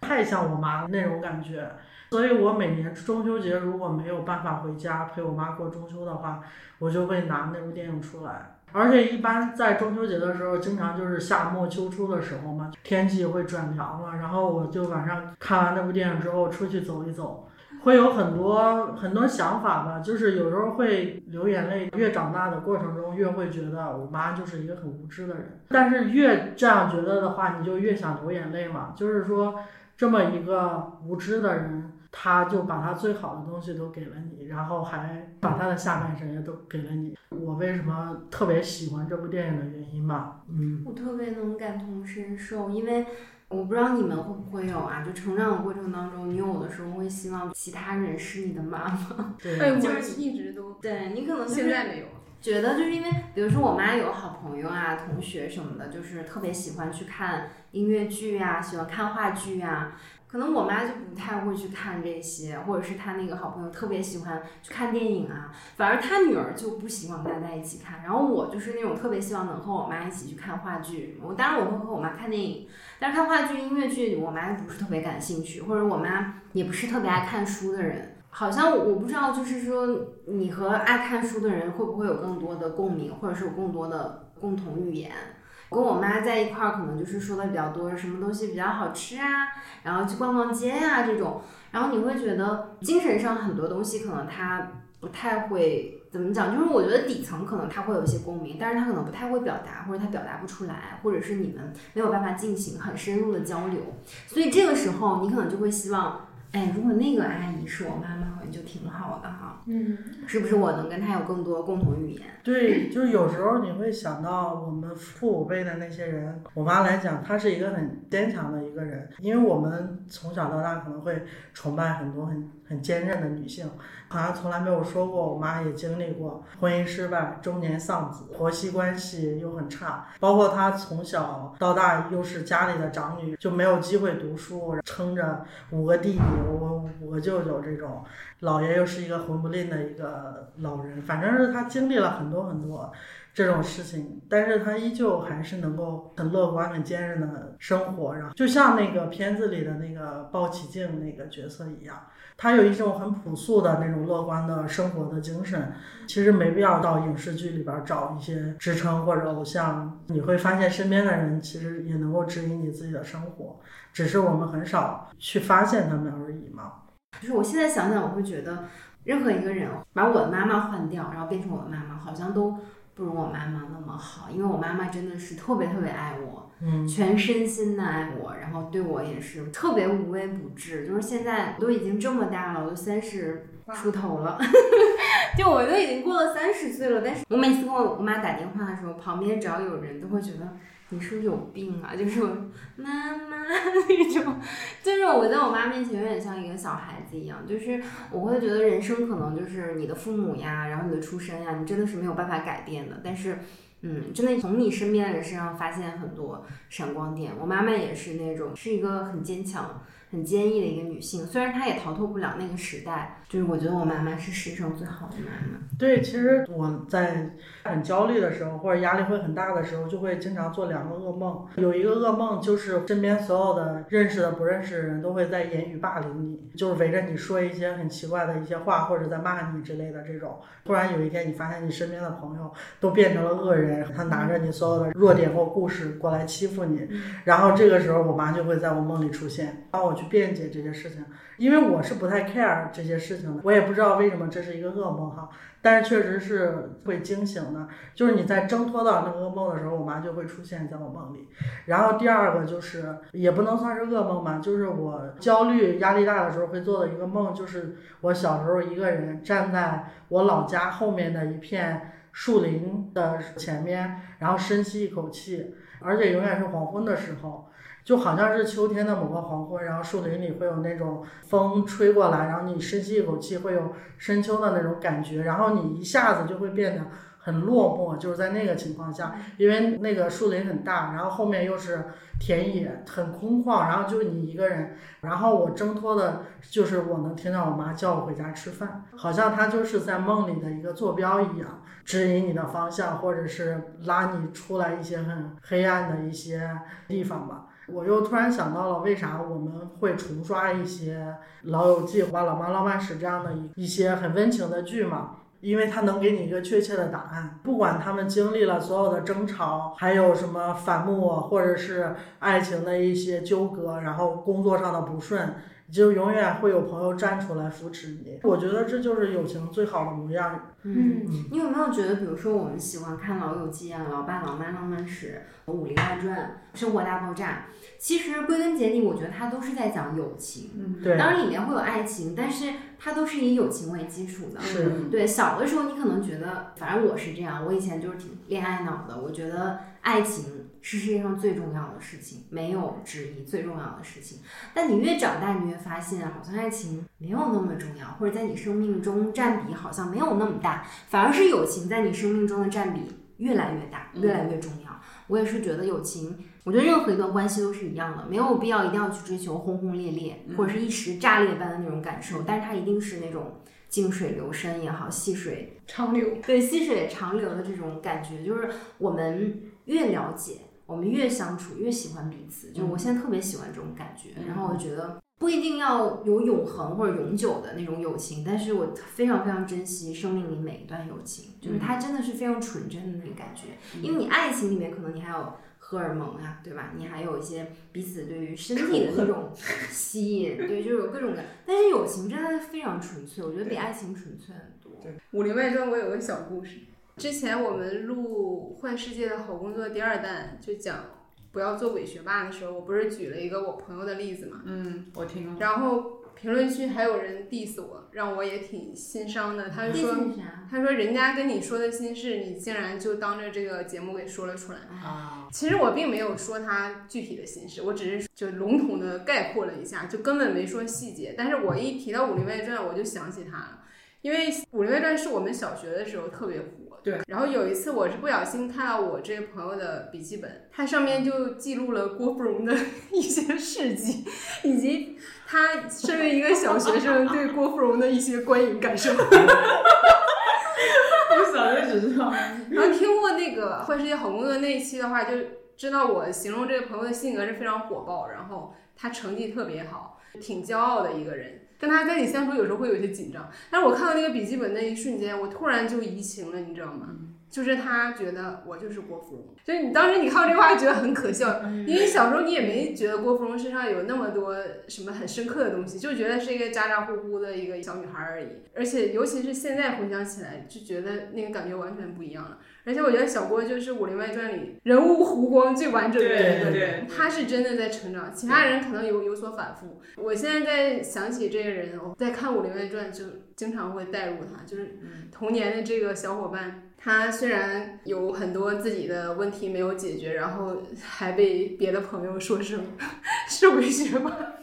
太像我妈那种感觉。所以我每年中秋节如果没有办法回家陪我妈过中秋的话，我就会拿那部电影出来。而且一般在中秋节的时候，经常就是夏末秋初的时候嘛，天气会转凉了，然后我就晚上看完那部电影之后出去走一走，会有很多很多想法吧，就是有时候会流眼泪。越长大的过程中，越会觉得我妈就是一个很无知的人。但是越这样觉得的话，你就越想流眼泪嘛。就是说，这么一个无知的人，他就把他最好的东西都给了你，然后还把他的下半生也都给了你。我为什么特别喜欢这部电影的原因吧，嗯。我特别能感同身受，因为我不知道你们会不会有啊，就成长的过程当中，你有的时候会希望其他人是你的妈妈，对，就是一直都对你可能现在没有。觉得就是因为，比如说我妈有好朋友啊、同学什么的，就是特别喜欢去看音乐剧啊，喜欢看话剧啊。可能我妈就不太会去看这些，或者是她那个好朋友特别喜欢去看电影啊，反而她女儿就不希望大家一起看。然后我就是那种特别希望能和我妈一起去看话剧。我当然我会和我妈看电影，但是看话剧、音乐剧，我妈不是特别感兴趣，或者我妈也不是特别爱看书的人。好像我不知道，就是说你和爱看书的人会不会有更多的共鸣，或者是有更多的共同语言。跟我妈在一块儿，可能就是说的比较多，什么东西比较好吃啊，然后去逛逛街呀、这种。然后你会觉得精神上很多东西可能她不太会怎么讲，就是我觉得底层可能她会有一些共鸣，但是她可能不太会表达，或者她表达不出来，或者是你们没有办法进行很深入的交流。所以这个时候你可能就会希望，哎，如果那个阿姨是我妈妈，好像就挺好的哈，嗯，是不是我能跟她有更多共同语言？对，就是有时候你会想到我们父母辈的那些人，我妈来讲，她是一个很坚强的一个人，因为我们从小到大可能会崇拜很多很很坚韧的女性，好像从来没有说过我妈也经历过婚姻失败、中年丧子、婆媳关系又很差，包括她从小到大又是家里的长女，就没有机会读书，撑着五个弟弟，我五个舅舅这种。姥爷又是一个混不吝的一个老人，反正是他经历了很多很多这种事情，但是他依旧还是能够很乐观、很坚韧的生活。然后就像那个片子里的那个鲍起静那个角色一样，他有一种很朴素的那种乐观的生活的精神。其实没必要到影视剧里边找一些支撑或者偶像，你会发现身边的人其实也能够指引你自己的生活，只是我们很少去发现他们而已嘛。就是我现在想想，我会觉得，任何一个人把我的妈妈换掉，然后变成我的妈妈，好像都不如我妈妈那么好。因为我妈妈真的是特别特别爱我，嗯，全身心的爱我，然后对我也是特别无微不至。就是现在我都已经这么大了，我都三十出头了，就我都已经过了三十岁了。但是我每次跟我我妈打电话的时候，旁边只要有人都会觉得。你是不是有病啊？就是妈妈那种，就是我在我妈面前有点像一个小孩子一样，就是我会觉得人生可能就是你的父母呀，然后你的出身呀，你真的是没有办法改变的。但是，嗯，真的从你身边的人身上发现很多闪光点。我妈妈也是那种，是一个很坚强、很坚毅的一个女性。虽然她也逃脱不了那个时代，就是我觉得我妈妈是世上最好的妈妈。对，其实我在很焦虑的时候，或者压力会很大的时候，就会经常做两个噩梦。有一个噩梦就是身边所有的认识的、不认识的人都会在言语霸凌你，就是围着你说一些很奇怪的一些话，或者在骂你之类的这种。突然有一天，你发现你身边的朋友都变成了恶人，他拿着你所有的弱点或故事过来欺负你，然后这个时候我妈就会在我梦里出现，帮我去辩解这些事情。因为我是不太 care 这些事情的，我也不知道为什么这是一个噩梦哈，但是确实是会惊醒的。就是你在挣脱到那个噩梦的时候，我妈就会出现在我梦里。然后第二个就是也不能算是噩梦吧，就是我焦虑、压力大的时候会做的一个梦，就是我小时候一个人站在我老家后面的一片树林的前面，然后深吸一口气，而且永远是黄昏的时候。就好像是秋天的某个黄昏，然后树林里会有那种风吹过来，然后你深吸一口气，会有深秋的那种感觉，然后你一下子就会变得很落寞，就是在那个情况下，因为那个树林很大，然后后面又是田野，很空旷，然后就你一个人，然后我挣脱的就是我能听到我妈叫我回家吃饭，好像她就是在梦里的一个坐标一样，指引你的方向，或者是拉你出来一些很黑暗的一些地方吧。我又突然想到了，为啥我们会重刷一些《老友记》或《老妈浪漫史》这样的一一些很温情的剧嘛？因为它能给你一个确切的答案，不管他们经历了所有的争吵，还有什么反目，或者是爱情的一些纠葛，然后工作上的不顺。就永远会有朋友站出来扶持你，我觉得这就是友情最好的模样。嗯，你有没有觉得，比如说我们喜欢看《老友记》啊，《老爸老妈浪漫史》《武林外传》《生活大爆炸》，其实归根结底，我觉得它都是在讲友情。嗯，对。当然里面会有爱情，但是它都是以友情为基础的。是。对，小的时候你可能觉得，反正我是这样，我以前就是挺恋爱脑的，我觉得爱情。是世界上最重要的事情，没有之一，最重要的事情。但你越长大，你越发现，好像爱情没有那么重要，或者在你生命中占比好像没有那么大，反而是友情在你生命中的占比越来越大，越来越重要。我也是觉得友情，我觉得任何一段关系都是一样的，没有必要一定要去追求轰轰烈烈，或者是一时炸裂般的那种感受，但是它一定是那种静水流深也好，细水长流，对，细水长流的这种感觉，就是我们越了解。我们越相处越喜欢彼此，就我现在特别喜欢这种感觉。然后我觉得不一定要有永恒或者永久的那种友情，但是我非常非常珍惜生命里每一段友情，就是它真的是非常纯真的那个感觉。因为你爱情里面可能你还有荷尔蒙啊，对吧？你还有一些彼此对于身体的那种吸引，对，就有各种的。但是友情真的非常纯粹，我觉得比爱情纯粹很多。《武林外传》我有个小故事。之前我们录《幻世界的好工作》第二弹，就讲不要做伪学霸的时候，我不是举了一个我朋友的例子嘛？嗯，我听了。然后评论区还有人 diss 我，让我也挺心伤的。他就说，他说人家跟你说的心事，你竟然就当着这个节目给说了出来。啊，其实我并没有说他具体的心事，我只是就笼统的概括了一下，就根本没说细节。但是我一提到《武林外传》，我就想起他了，因为《武林外传》是我们小学的时候特别火。对，然后有一次我是不小心看到我这个朋友的笔记本，它上面就记录了郭芙蓉的 一些事迹，以及他身为一个小学生对郭芙蓉的一些观影感受。我小学只知道，然后听过那个《坏世界好工作》那一期的话，就知道我形容这个朋友的性格是非常火爆，然后他成绩特别好，挺骄傲的一个人。跟他在一起相处，有时候会有些紧张。但是我看到那个笔记本那一瞬间，我突然就移情了，你知道吗？就是他觉得我就是郭芙蓉。就是你当时你看到这话，觉得很可笑，因为小时候你也没觉得郭芙蓉身上有那么多什么很深刻的东西，就觉得是一个咋咋呼呼的一个小女孩而已。而且尤其是现在回想起来，就觉得那个感觉完全不一样了。而且我觉得小郭就是《武林外传》里人物弧光最完整的一个人，他是真的在成长，其他人可能有有所反复。我现在在想起这个人，我在看《武林外传》就经常会带入他，就是童年的这个小伙伴，他虽然有很多自己的问题没有解决，然后还被别的朋友说成 是伪学霸，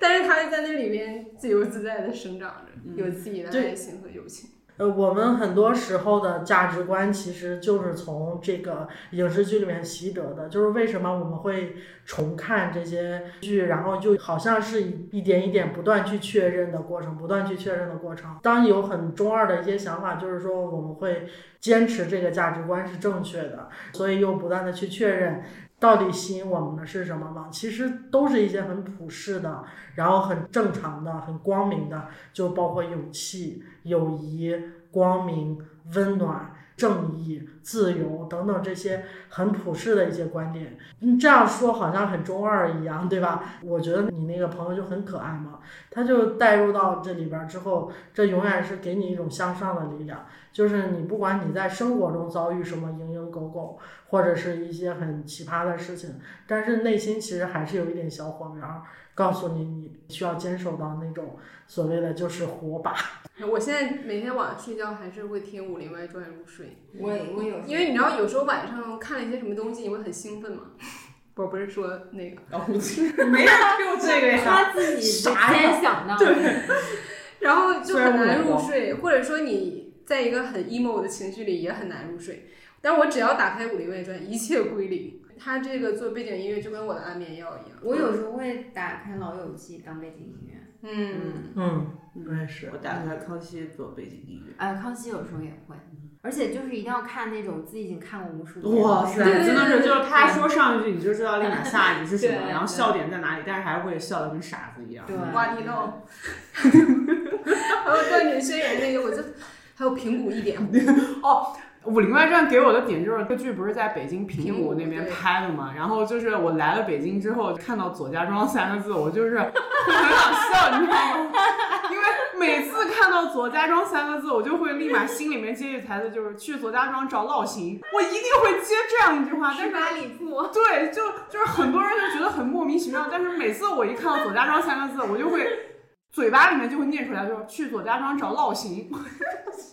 但是他在那里面自由自在的生长着，有自己的爱情和友情。呃，我们很多时候的价值观其实就是从这个影视剧里面习得的，就是为什么我们会重看这些剧，然后就好像是一点一点不断去确认的过程，不断去确认的过程。当有很中二的一些想法，就是说我们会坚持这个价值观是正确的，所以又不断的去确认。到底吸引我们的是什么吗？其实都是一些很普世的，然后很正常的、很光明的，就包括勇气、友谊、光明、温暖、正义、自由等等这些很普世的一些观点。你这样说好像很中二一样，对吧？我觉得你那个朋友就很可爱嘛，他就带入到这里边之后，这永远是给你一种向上的力量。就是你不管你在生活中遭遇什么蝇营狗苟，或者是一些很奇葩的事情，但是内心其实还是有一点小火苗，告诉你你需要坚守到那种所谓的就是火把。我现在每天晚上睡觉还是会听《武林外传》入睡。我我有，因为你知道有时候晚上看了一些什么东西，你会很兴奋嘛。不不是说那个，没人听这个呀，他自己先想到的，然后就很难入睡，或者说你。在一个很 emo 的情绪里也很难入睡，但我只要打开《武林外传》，一切归零。他这个做背景音乐就跟我的安眠药一样。我有时候会打开《老友记》当背景音乐。嗯嗯，我也是。我打开康熙做背景音乐。哎，康熙有时候也会，而且就是一定要看那种自己已经看过无数遍。哇塞，真的是就是他说上一句你就知道立马下一句是什么，然后笑点在哪里，但是还会笑的跟傻子一样。对，挖地道。还有断点宣言那个，我就。还有平谷一点 哦，《武林外传》给我的点就是这剧不是在北京平谷那边拍的嘛，然后就是我来了北京之后看到左家庄三个字，我就是 很想笑，你知道吗？因为每次看到左家庄三个字，我就会立马心里面接一句台词，就是去左家庄找老邢，我一定会接这样一句话。但是八里铺。对，就就是很多人就觉得很莫名其妙，但是每次我一看到左家庄三个字，我就会。嘴巴里面就会念出来，就是去左家庄找烙刑，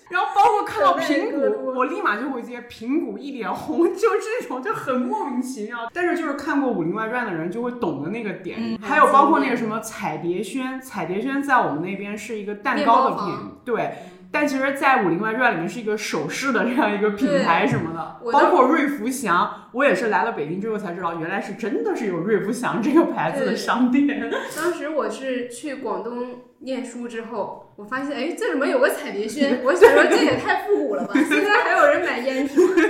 然后包括看到平谷，我立马就会接平谷一脸红，就这种就很莫名其妙。但是就是看过《武林外传》的人就会懂的那个点，还有包括那个什么彩蝶轩，彩蝶轩在我们那边是一个蛋糕的品，对。但其实，在《武林外传》里面是一个首饰的这样一个品牌什么的，包括瑞福祥，我也是来了北京之后才知道，原来是真的是有瑞福祥这个牌子的商店。当时我是去广东念书之后，我发现，哎，这怎么有个彩蝶轩？我想说这也太复古了吧！现在还有人买烟品，对对，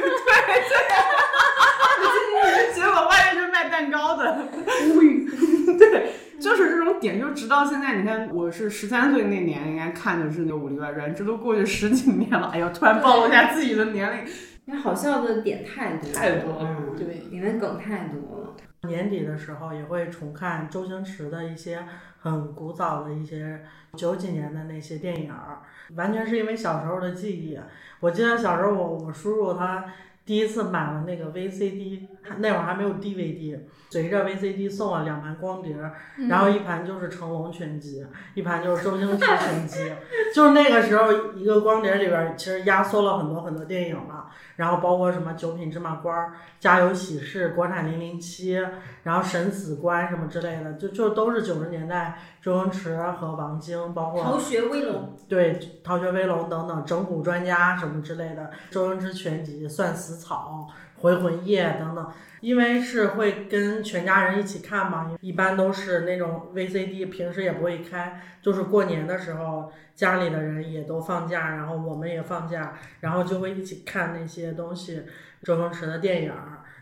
结果外面是卖蛋糕的，无语，对。就是这种点，就直到现在，你看，我是十三岁那年应该看的是那《武林外传》，这都过去十几年了。哎呦，突然暴露一下自己的年龄，因为好笑的点太多，太多了，对，里面梗太多了。年底的时候也会重看周星驰的一些很古早的一些九几年的那些电影儿，完全是因为小时候的记忆。我记得小时候，我我叔叔他第一次买了那个 VCD，那会儿还没有 DVD。随着 VCD 送了两盘光碟，然后一盘就是成龙全集，一盘就是周星驰全集。就是那个时候，一个光碟里边其实压缩了很多很多电影了，然后包括什么《九品芝麻官》《家有喜事》国产零零七，然后《审死官》什么之类的，就就都是九十年代周星驰和王晶，包括逃学威龙，对，逃学威龙等等，整蛊专家什么之类的，周星驰全集，算死草。回魂夜等等，因为是会跟全家人一起看嘛，一般都是那种 VCD，平时也不会开，就是过年的时候家里的人也都放假，然后我们也放假，然后就会一起看那些东西，周星驰的电影，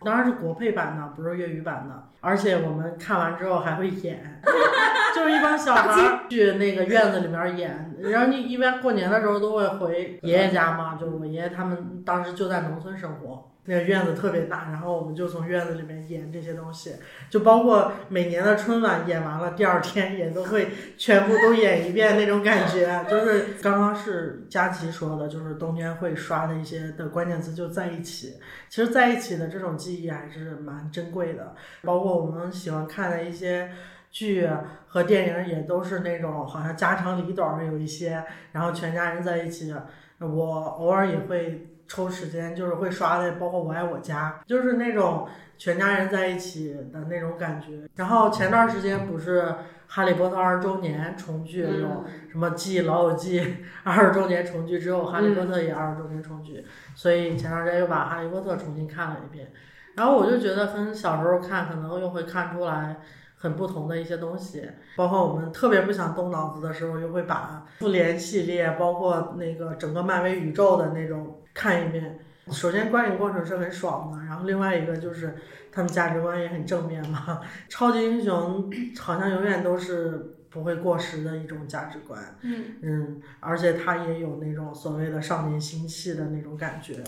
当然是国配版的，不是粤语版的，而且我们看完之后还会演，就是一帮小孩去那个院子里面演，然后你一般过年的时候都会回爷爷家嘛，就是我爷爷他们当时就在农村生活。那个院子特别大，然后我们就从院子里面演这些东西，就包括每年的春晚演完了，第二天也都会全部都演一遍那种感觉。就是刚刚是佳琪说的，就是冬天会刷的一些的关键词就在一起。其实在一起的这种记忆还是蛮珍贵的，包括我们喜欢看的一些剧和电影也都是那种好像家长里短有一些，然后全家人在一起，我偶尔也会。抽时间就是会刷的，包括我爱我家，就是那种全家人在一起的那种感觉。然后前段时间不是哈利波特二十周年重聚，有什么继老友记二十周年重聚之后，哈利波特也二十周年重聚，所以前段时间又把哈利波特重新看了一遍。然后我就觉得跟小时候看可能又会看出来很不同的一些东西，包括我们特别不想动脑子的时候，又会把复联系列，包括那个整个漫威宇宙的那种看一遍。首先观影过程是很爽的，然后另外一个就是他们价值观也很正面嘛。超级英雄好像永远都是不会过时的一种价值观，嗯嗯，而且他也有那种所谓的少年心气的那种感觉。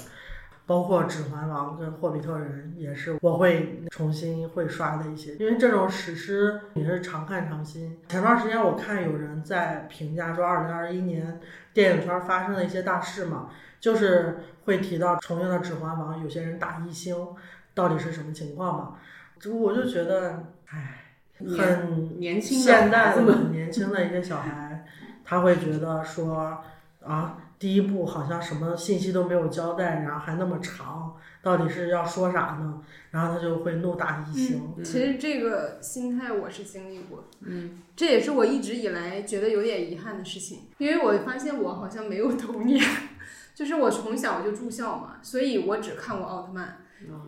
包括《指环王》跟《霍比特人》也是我会重新会刷的一些，因为这种史诗也是常看常新。前段时间我看有人在评价说，二零二一年电影圈发生的一些大事嘛，就是会提到重映的《指环王》，有些人打一星，到底是什么情况嘛？这我就觉得，唉，很年轻现代的的年轻的一些小孩，他会觉得说啊。第一部好像什么信息都没有交代，然后还那么长，到底是要说啥呢？然后他就会怒打一星。其实这个心态我是经历过，嗯，这也是我一直以来觉得有点遗憾的事情，因为我发现我好像没有童年，就是我从小就住校嘛，所以我只看过奥特曼，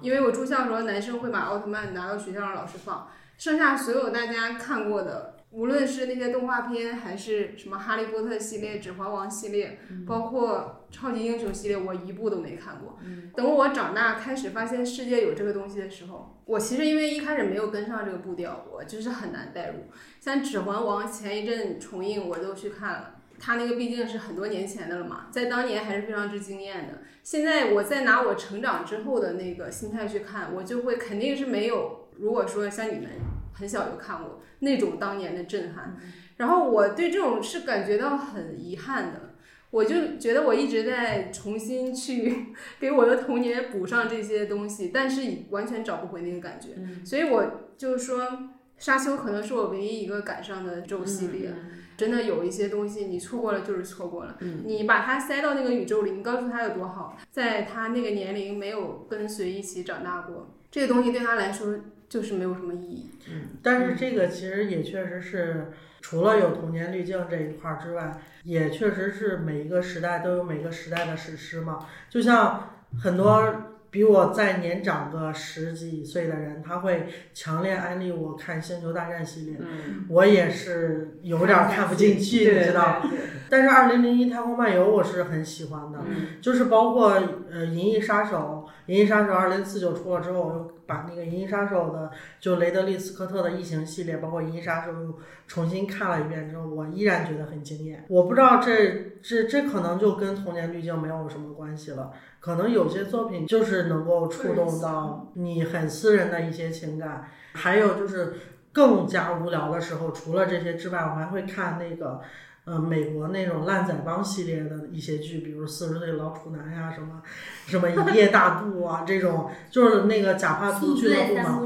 因为我住校的时候男生会把奥特曼拿到学校让老师放，剩下所有大家看过的。无论是那些动画片，还是什么《哈利波特》系列、《指环王》系列，包括超级英雄系列，我一部都没看过。等我长大开始发现世界有这个东西的时候，我其实因为一开始没有跟上这个步调，我就是很难代入。像《指环王》前一阵重映，我都去看了，它那个毕竟是很多年前的了嘛，在当年还是非常之惊艳的。现在我再拿我成长之后的那个心态去看，我就会肯定是没有。如果说像你们很小就看过。那种当年的震撼，然后我对这种是感觉到很遗憾的，我就觉得我一直在重新去 给我的童年补上这些东西，但是完全找不回那个感觉，所以我就是说，沙丘可能是我唯一一个赶上的这种系列，真的有一些东西你错过了就是错过了，你把它塞到那个宇宙里，你告诉他有多好，在他那个年龄没有跟随一起长大过，这个东西对他来说。就是没有什么意义。嗯，但是这个其实也确实是，除了有童年滤镜这一块儿之外，也确实是每一个时代都有每个时代的史诗嘛。就像很多比我再年长个十几岁的人，他会强烈安利我看《星球大战》系列。嗯，我也是有点看不进去，你知道。但是《二零零一太空漫游》我是很喜欢的，就是包括呃《银翼杀手》，《银翼杀手二零四九》出了之后，我又把那个《银翼杀手》的就雷德利·斯科特的异形系列，包括《银翼杀手》又重新看了一遍之后，我依然觉得很惊艳。我不知道这这这可能就跟童年滤镜没有什么关系了，可能有些作品就是能够触动到你很私人的一些情感，还有就是更加无聊的时候，除了这些之外，我还会看那个。呃，美国那种烂仔帮系列的一些剧，比如《四十岁老处男》呀，什么什么《一夜大渡》啊，这种就是那个假发图俱乐部嘛，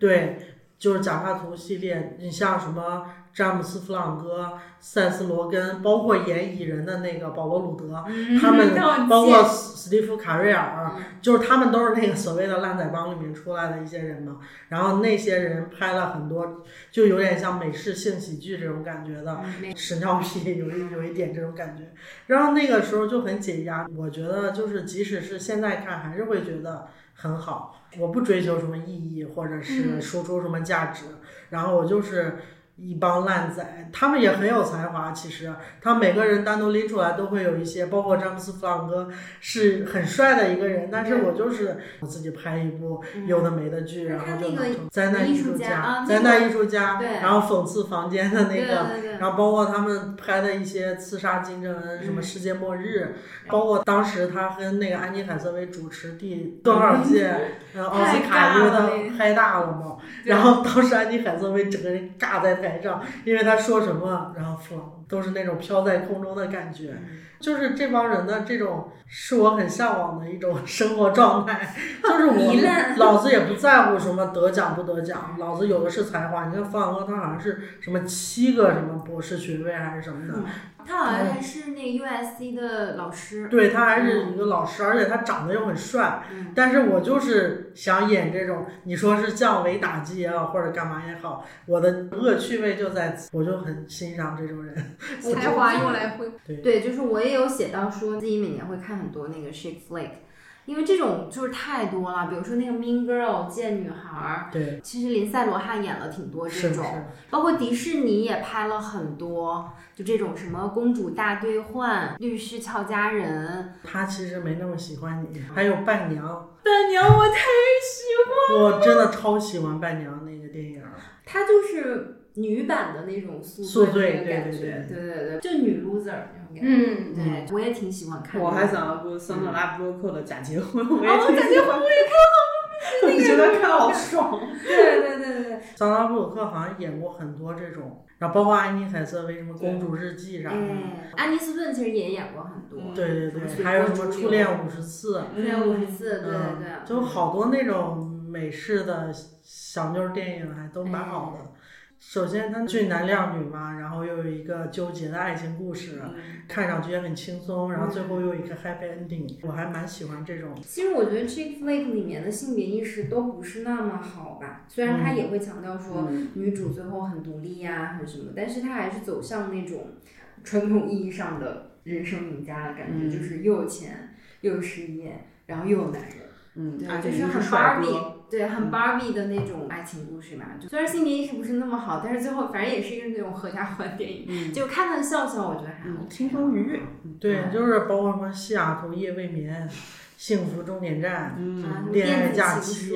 对，就是假发图系列。你像什么詹姆斯·弗朗哥、塞斯·罗根，包括演蚁人的那个保罗·鲁德，他们 包括史蒂夫·卡瑞尔，就是他们都是那个所谓的烂仔帮里面出来的一些人嘛。然后那些人拍了很多，就有点像美式性喜剧这种感觉的，屎尿屁有一有一点这种感觉。然后那个时候就很解压，我觉得就是即使是现在看，还是会觉得很好。我不追求什么意义，或者是输出什么价值，然后我就是。一帮烂仔，他们也很有才华。其实，他每个人单独拎出来都会有一些，包括詹姆斯·弗朗哥是很帅的一个人。但是我就是我自己拍一部有的没的剧，然后就灾难艺术家，灾难艺术家，然后讽刺房间的那个，然后包括他们拍的一些刺杀金正恩，什么世界末日，包括当时他跟那个安妮海瑟薇主持第多少届 奥斯卡，因为他拍大了嘛。然后当时安妮海瑟薇整个人尬在台上，因为他说什么，然后说都是那种飘在空中的感觉。就是这帮人的这种，是我很向往的一种生活状态。就是我 老子也不在乎什么得奖不得奖，老子有的是才华。你看方小哥，他好像是什么七个什么博士学位还是什么的。他好像还是那个 USC 的老师。对他还是一个老师，而且他长得又很帅。但是我就是想演这种，你说是降维打击也好，或者干嘛也好，我的恶趣味就在此，我就很欣赏这种人。才华用来挥。对对，就是我也有写到说自己每年会看很多那个 Chick Flick。因为这种就是太多了，比如说那个 Mean Girl 贱女孩，对，其实林赛罗汉演了挺多这种，包括迪士尼也拍了很多，就这种什么公主大兑换、律师俏佳人。他其实没那么喜欢你，还有伴娘，伴娘我太喜欢，我真的超喜欢伴娘那个电影，他就是女版的那种宿醉的感觉，对对对，就女 loser 那种感觉。嗯，对，我也挺喜欢看。我还想要过桑德拉布洛克的假结婚，我也假结婚我也看了，觉得看好爽。对对对对，桑德拉布鲁克好像演过很多这种，然后包括安妮海瑟薇什么《公主日记》啥的。安妮斯顿其实也演过很多。对对对，还有什么《初恋五十次》。初恋五十次，对对对。就好多那种美式的小妞电影，还都蛮好的。首先，他俊男靓女嘛，然后又有一个纠结的爱情故事，看上去也很轻松，然后最后又一个 happy ending，我还蛮喜欢这种。其实我觉得《Chick Flick》里面的性别意识都不是那么好吧，虽然他也会强调说女主最后很独立呀，很什么，但是他还是走向那种传统意义上的人生赢家的感觉，就是又有钱又有事业，然后又有男人。嗯，对，就是很 Barbie，对，很 Barbie 的那种爱情故事嘛。就虽然性别意识不是那么好，但是最后反正也是一个那种合家欢电影，就看看笑笑，我觉得还好，轻松愉悦。对，就是包括什么西雅图夜未眠、幸福终点站、恋爱假期、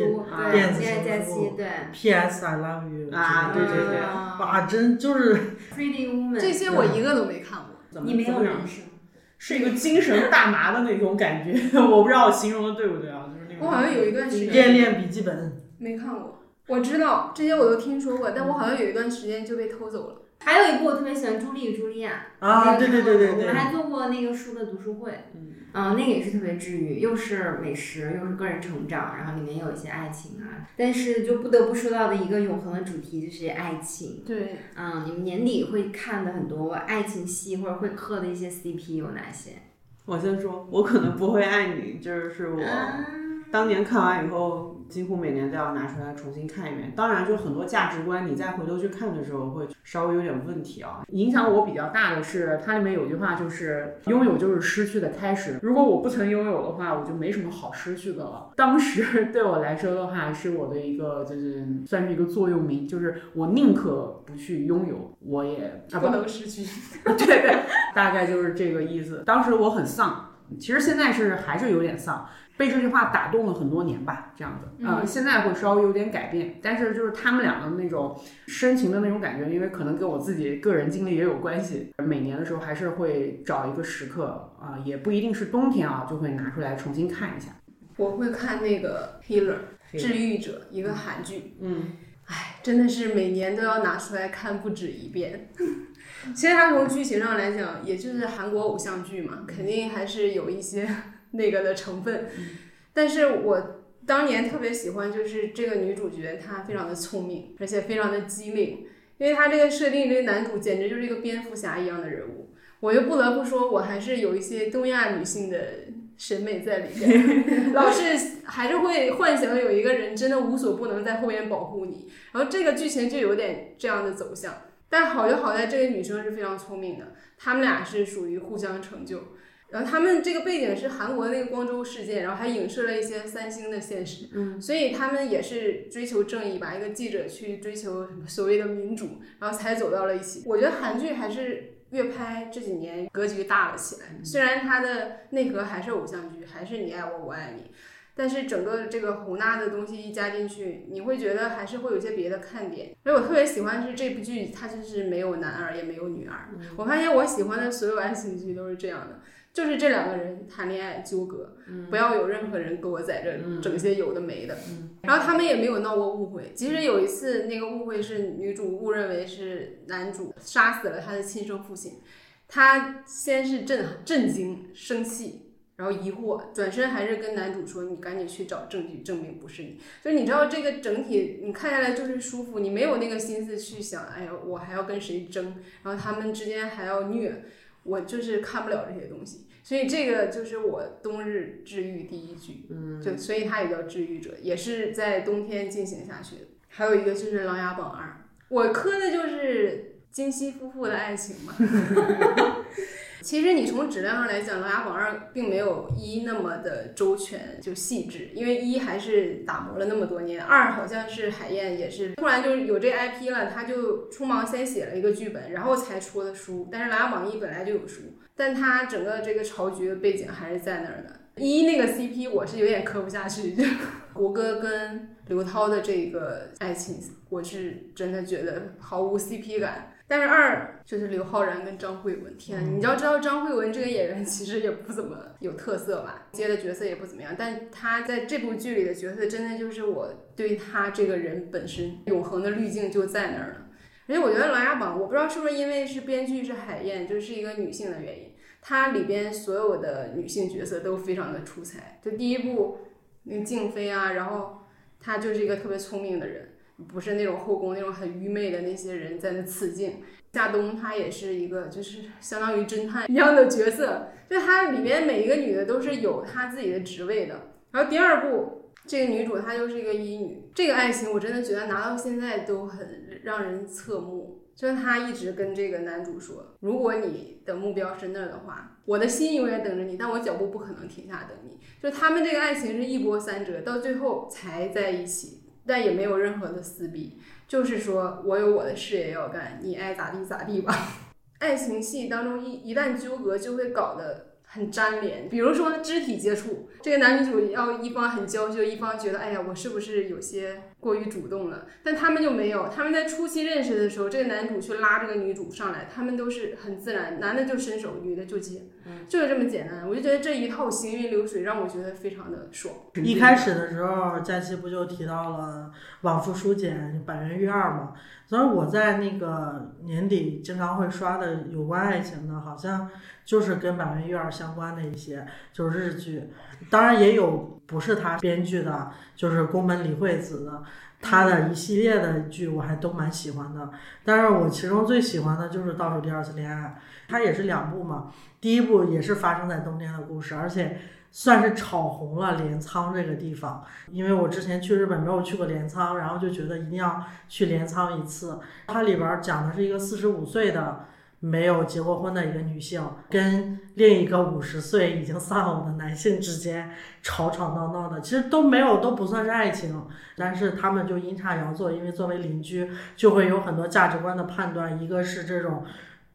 电子情书、对，P.S. I love you 啊，对对对，哇，真就是 Pretty Woman，这些我一个都没看过，你没有人生，是一个精神大麻的那种感觉，我不知道我形容的对不对啊？我好像有一段时间恋恋笔记本没看过，我知道这些我都听说过，但我好像有一段时间就被偷走了。还有一部我特别喜欢《朱莉与朱莉亚》啊，对对对对对，我们还做过那个书的读书会，嗯，那个也是特别治愈，又是美食，又是个人成长，然后里面有一些爱情啊，但是就不得不说到的一个永恒的主题就是爱情。对，嗯，你们年底会看的很多爱情戏或者会磕的一些 CP 有哪些？我先说，我可能不会爱你，就是我。当年看完以后，几乎每年都要拿出来重新看一遍。当然，就很多价值观，你再回头去看的时候，会稍微有点问题啊。影响我比较大的是，它里面有句话就是“拥有就是失去的开始”。如果我不曾拥有的话，我就没什么好失去的了。当时 对我来说的话，是我的一个就是算是一个座右铭，就是我宁可不去拥有，我也不能失去。对对，大概就是这个意思。当时我很丧，其实现在是还是有点丧。被这句话打动了很多年吧，这样子，嗯，现在会稍微有点改变，但是就是他们俩的那种深情的那种感觉，因为可能跟我自己个人经历也有关系，每年的时候还是会找一个时刻啊，也不一定是冬天啊，就会拿出来重新看一下。我会看那个 Healer 治愈者，一个韩剧，嗯，哎，真的是每年都要拿出来看不止一遍。其实它从剧情上来讲，也就是韩国偶像剧嘛，肯定还是有一些。那个的成分，但是我当年特别喜欢，就是这个女主角，她非常的聪明，而且非常的机灵，因为她这个设定，这个男主简直就是一个蝙蝠侠一样的人物。我又不得不说，我还是有一些东亚女性的审美在里边，老是还是会幻想有一个人真的无所不能在后面保护你，然后这个剧情就有点这样的走向。但好就好在这个女生是非常聪明的，他们俩是属于互相成就。然后他们这个背景是韩国那个光州事件，然后还影射了一些三星的现实，嗯，所以他们也是追求正义，把一个记者去追求所谓的民主，然后才走到了一起。我觉得韩剧还是越拍这几年格局大了起来，虽然它的内核还是偶像剧，还是你爱我我爱你，但是整个这个宏大的东西一加进去，你会觉得还是会有一些别的看点。所以我特别喜欢是这部剧，它就是没有男二也没有女二。我发现我喜欢的所有爱情剧都是这样的。就是这两个人谈恋爱纠葛，不要有任何人给我在这整些有的没的。然后他们也没有闹过误会，即使有一次那个误会是女主误认为是男主杀死了他的亲生父亲，她先是震震惊、生气，然后疑惑，转身还是跟男主说：“你赶紧去找证据证明不是你。”就是你知道这个整体你看下来就是舒服，你没有那个心思去想，哎呀，我还要跟谁争，然后他们之间还要虐。我就是看不了这些东西，所以这个就是我冬日治愈第一剧，嗯，就所以它也叫治愈者，也是在冬天进行下去的。还有一个就是《琅琊榜二》，我磕的就是金熙夫妇的爱情嘛。其实你从质量上来讲，《琅琊榜二》并没有一那么的周全就细致，因为一还是打磨了那么多年，二好像是海燕也是突然就有这 IP 了，他就匆忙先写了一个剧本，然后才出的书。但是《琅琊榜一》本来就有书，但他整个这个朝局的背景还是在那儿的。一那个 CP 我是有点磕不下去，国歌跟刘涛的这个爱情，我是真的觉得毫无 CP 感。但是二就是刘昊然跟张慧雯，天，你要知道张慧雯这个演员 其实也不怎么有特色吧，接的角色也不怎么样，但她在这部剧里的角色真的就是我对她这个人本身永恒的滤镜就在那儿了。而且我觉得《琅琊榜》，我不知道是不是因为是编剧是海燕，就是一个女性的原因，它里边所有的女性角色都非常的出彩。就第一部那个静妃啊，然后她就是一个特别聪明的人。不是那种后宫那种很愚昧的那些人在那刺镜，夏冬她也是一个就是相当于侦探一样的角色，就她里面每一个女的都是有她自己的职位的。然后第二部这个女主她就是一个医女，这个爱情我真的觉得拿到现在都很让人侧目，就是她一直跟这个男主说，如果你的目标是那儿的话，我的心永远等着你，但我脚步不可能停下等你。就他们这个爱情是一波三折，到最后才在一起。但也没有任何的撕逼，就是说我有我的事业要干，你爱咋地咋地吧。爱情戏当中一一旦纠葛，就会搞得。很粘连，比如说肢体接触，这个男女主要一方很娇羞，一方觉得哎呀，我是不是有些过于主动了？但他们就没有，他们在初期认识的时候，这个男主去拉这个女主上来，他们都是很自然，男的就伸手，女的就接，就是这么简单。我就觉得这一套行云流水让我觉得非常的爽。一开始的时候，佳期不就提到了往复书简百元玉二嘛？所以我在那个年底经常会刷的有关爱情的，好像就是跟百元育二相关的一些，就是日剧。当然也有不是他编剧的，就是宫本理惠子的，他的一系列的剧我还都蛮喜欢的。但是我其中最喜欢的就是《倒数第二次恋爱》，它也是两部嘛。第一部也是发生在冬天的故事，而且。算是炒红了镰仓这个地方，因为我之前去日本没有去过镰仓，然后就觉得一定要去镰仓一次。它里边讲的是一个四十五岁的没有结过婚的一个女性，跟另一个五十岁已经丧偶的男性之间吵吵闹闹的，其实都没有都不算是爱情，但是他们就阴差阳错，因为作为邻居就会有很多价值观的判断，一个是这种。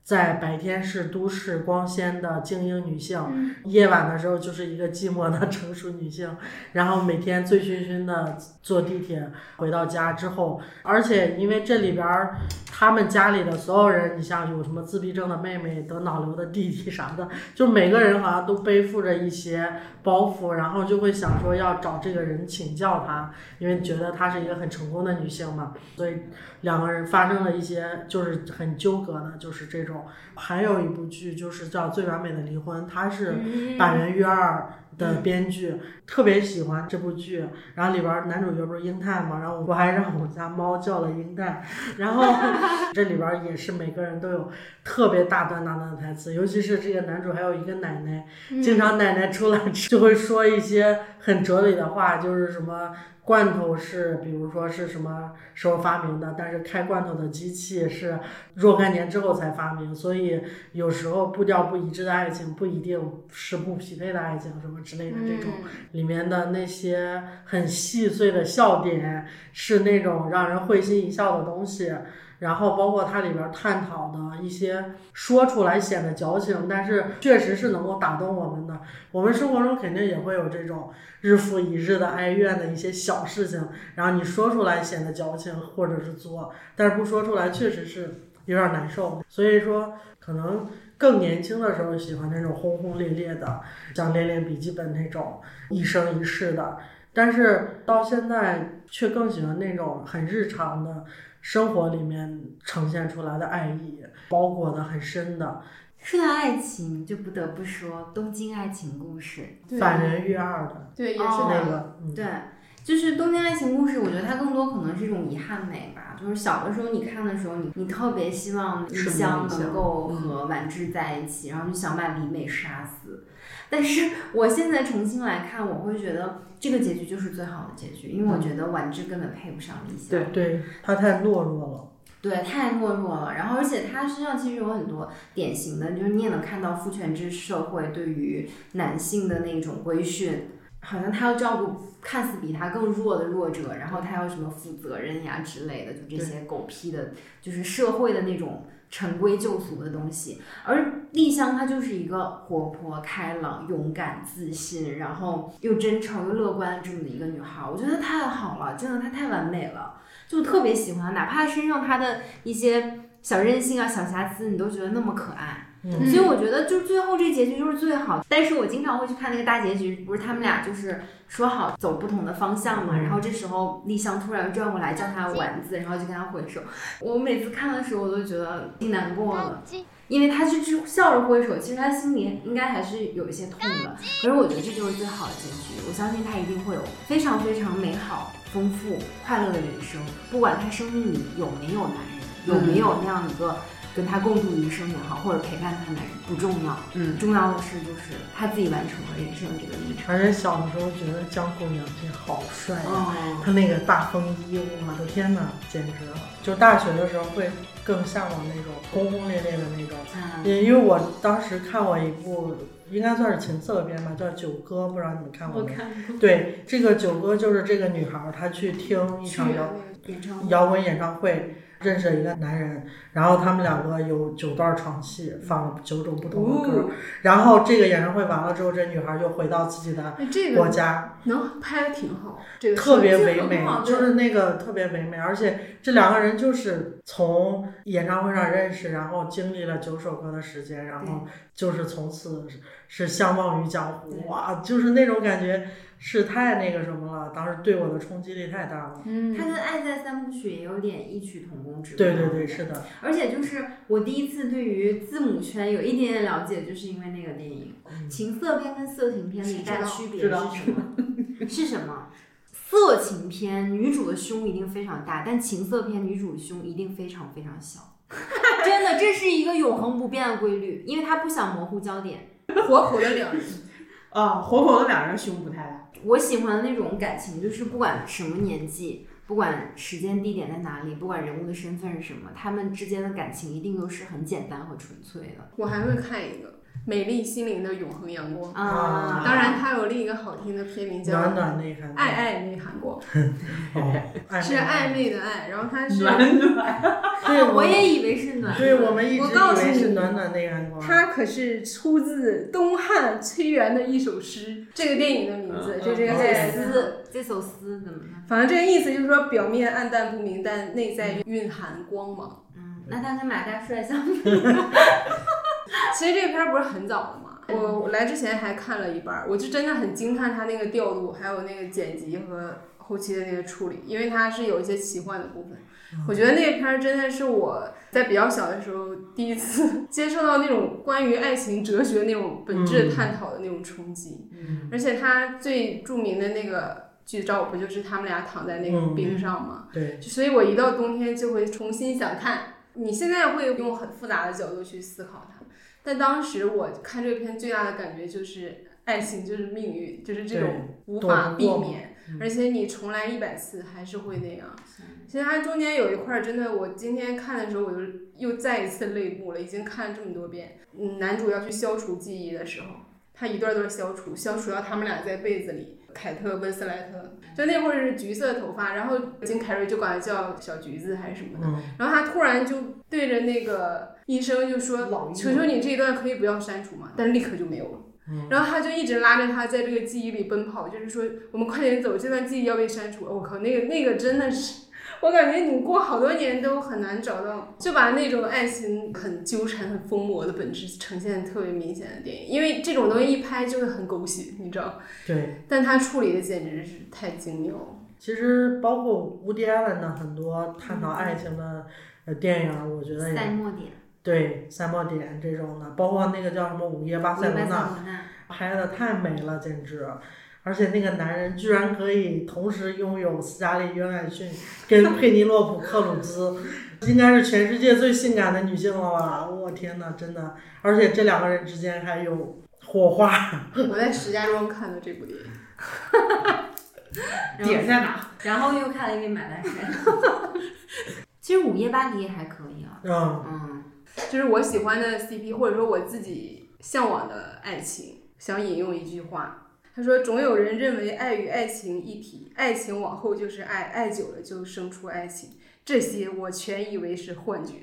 在白天是都市光鲜的精英女性，夜晚的时候就是一个寂寞的成熟女性，然后每天醉醺醺的坐地铁回到家之后，而且因为这里边儿他们家里的所有人，你像有什么自闭症的妹妹、得脑瘤的弟弟啥的，就每个人好像都背负着一些包袱，然后就会想说要找这个人请教他，因为觉得她是一个很成功的女性嘛，所以两个人发生了一些就是很纠葛的，就是这种。还有一部剧就是叫《最完美的离婚》，它是板垣瑞二的编剧，特别喜欢这部剧。然后里边男主角不是英泰嘛，然后我还让我家猫叫了英泰。然后 这里边也是每个人都有特别大段大段的台词，尤其是这个男主还有一个奶奶，经常奶奶出来 就会说一些很哲理的话，就是什么。罐头是，比如说是什么时候发明的？但是开罐头的机器是若干年之后才发明，所以有时候步调不一致的爱情不一定是不匹配的爱情，什么之类的这种里面的那些很细碎的笑点，是那种让人会心一笑的东西。然后包括它里边探讨的一些说出来显得矫情，但是确实是能够打动我们的。我们生活中肯定也会有这种日复一日的哀怨的一些小事情，然后你说出来显得矫情或者是作，但是不说出来确实是有点难受。所以说，可能更年轻的时候喜欢那种轰轰烈烈的，像《恋恋笔记本》那种一生一世的，但是到现在却更喜欢那种很日常的生活里面呈现出来的爱意，包裹的很深的。说到爱情，就不得不说《东京爱情故事》。对反人育二的对，也是哦那个。对，就是《东京爱情故事》，我觉得它更多可能是一种遗憾美吧。就是小的时候你看的时候，你你特别希望丽是香能够嗯和婉志在一起，然后就想把李美杀死。但是我现在重新来看，我会觉得这个结局就是最好的结局，因为我觉得婉芝根本配不上丽香。对对他太懦弱了。对，太懦弱了。然后，而且他身上其实有很多典型的，就是你也能看到父权制社会对于男性的那种规训，好像他要照顾看似比他更弱的弱者，然后他要什么负责任呀之类的，就这些狗屁的，就是社会的那种陈规旧俗的东西。而丽香她就是一个活泼、开朗、勇敢、自信，然后又真诚又乐观的这么一个女孩，我觉得她太好了，真的她太完美了。就特别喜欢，哪怕身上她的一些小任性啊、小瑕疵，你都觉得那么可爱。嗯所以我觉得，就最后这结局就是最好。但是我经常会去看那个大结局，不是他们俩就是说好走不同的方向嘛？然后这时候丽香突然转过来叫他丸子，然后就跟他挥手。我每次看的时候，我都觉得挺难过的，因为他是只笑着挥手，其实他心里应该还是有一些痛的。可是我觉得这就是最好的结局，我相信他一定会有非常非常美好、丰富、快乐的人生。不管他生命里有没有男人，有没有那样一个跟他共度余生也好，或者陪伴他的男人不重要，嗯，重要的是就是他自己完成了人生的这个历程。而且小的时候觉得江户娘这好帅啊，哦，他那个大风衣，我的天呐，简直了！就大学的时候会更向往那种轰轰烈烈的那种，嗯。因因为我当时看过一部，应该算是情色片吧，叫《九歌》，不知道你们看过没？看过。对，这个九歌就是这个女孩，她去听一场摇滚演唱会，认识了一个男人，然后他们两个有九段床戏，放了九种不同的歌，哦，然后这个演唱会完了之后，这女孩就回到自己的国个家，能拍的挺好，这个特别唯美，就是那个特别唯美，而且这两个人就是从演唱会上认识，然后经历了九首歌的时间，然后就是从此是是相忘于江湖，哇，就是那种感觉是太那个什么了，当时对我的冲击力太大了。嗯，它跟《爱在三部曲》也有点异曲同工之妙。对对对，是的，而且就是我第一次对于字母圈有一点点了解，就是因为那个电影。嗯情色片跟色情片的一大区别是什么？是什么？色情片女主的胸一定非常大，但情色片女主的胸一定非常非常小。真的，这是一个永恒不变的规律，因为她不想模糊焦点。活口的两人，啊，活口的两人胸不太大，我喜欢的那种感情，就是不管什么年纪，不管时间地点在哪里，不管人物的身份是什么，他们之间的感情一定都是很简单和纯粹的。我还会看一个《美丽心灵的永恒阳光》，啊。当然它有另一个好听的片名叫暖《暖内涵，爱爱内涵光哦，》，是暧昧的爱，然后它是暖暖，对，我也以为是暖。对我们一直我告诉以为是你暖暖内涵光，它可是出自东汉崔元的一首诗。这个电影的名字嗯就这个诗，这首诗怎么了？反正这个意思就是说，表面暗淡不明，但内在蕴含光芒。嗯，那他跟马大帅相比，其实这个片儿不是很早的嘛，我我来之前还看了一半儿，我就真的很惊叹它那个调度，还有那个剪辑和后期的那个处理，因为它是有一些奇幻的部分。我觉得那个片儿真的是我在比较小的时候第一次 接受到那种关于爱情哲学那种本质探讨的那种冲击，嗯而且它最著名的那个剧照不就是他们俩躺在那个冰上吗？对，所以我一到冬天就会重新想看。你现在会用很复杂的角度去思考它，但当时我看这个片最大的感觉就是爱情就是命运，就是这种无法避免，嗯而且你重来一百次还是会那样。其实它中间有一块儿真的，我今天看的时候我就又再一次泪目了，已经看了这么多遍。嗯，男主要去消除记忆的时候，他一段段消除，消除到他们俩在被子里。凯特温斯莱特，就那会儿是橘色头发，然后金凯瑞就管他叫小橘子还是什么的，嗯，然后他突然就对着那个医生就说：“求求你这一段可以不要删除嘛。”但是立刻就没有了。嗯然后他就一直拉着他在这个记忆里奔跑，就是说我们快点走，这段记忆要被删除。我靠，那个那个真的是，我感觉你过好多年都很难找到，就把那种爱情很纠缠、很疯魔的本质呈现的特别明显的电影，因为这种东西一拍就会很狗血，你知道？对，但他处理的简直是太精妙了。其实包括乌迪艾伦的很多探讨爱情的呃电影，我觉得也赛末点，对三末点这种的，包括那个叫什么《午夜巴塞罗那》，拍的太美了，简直。而且那个男人居然可以同时拥有斯嘉丽·约翰逊跟佩妮洛普·克鲁兹，应该是全世界最性感的女性了吧？我天呐，真的！而且这两个人之间还有火花。我在石家庄看的这部电影，点在哪？然后又看了一个马大山。其实《午夜巴黎》还可以啊。嗯嗯，就是我喜欢的 CP，或者说我自己向往的爱情。想引用一句话。他说：“总有人认为爱与爱情一体，爱情往后就是爱，爱久了就生出爱情。这些我全以为是幻觉。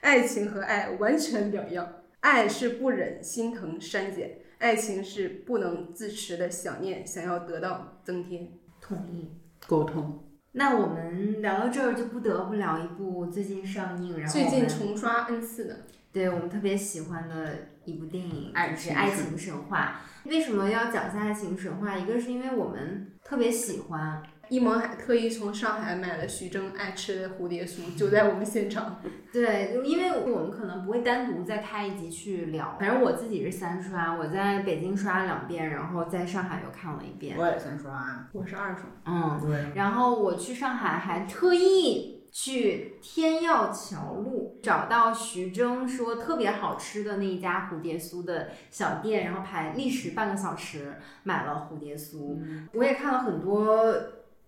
爱情和爱完全两样，爱是不忍心疼删减，爱情是不能自持的想念，想要得到增添。同意。沟通。那我们聊到这儿，就不得不聊一部最近上映，然后最近重刷 N 次的，对我们特别喜欢的一部电影，爱就是《爱情神话》。”为什么要讲一下爱情神话？一个是因为我们特别喜欢，一萌还特意从上海买了徐峥爱吃的蝴蝶酥，就在我们现场。对，就因为我们可能不会单独再开一集去聊。反正我自己是三刷，我在北京刷了两遍，然后在上海又看了一遍。我也三刷，我是二刷。嗯，对。然后我去上海还特意。去天钥桥路找到徐峥说特别好吃的那一家蝴蝶酥的小店，然后排历时半个小时买了蝴蝶酥。我也看了很多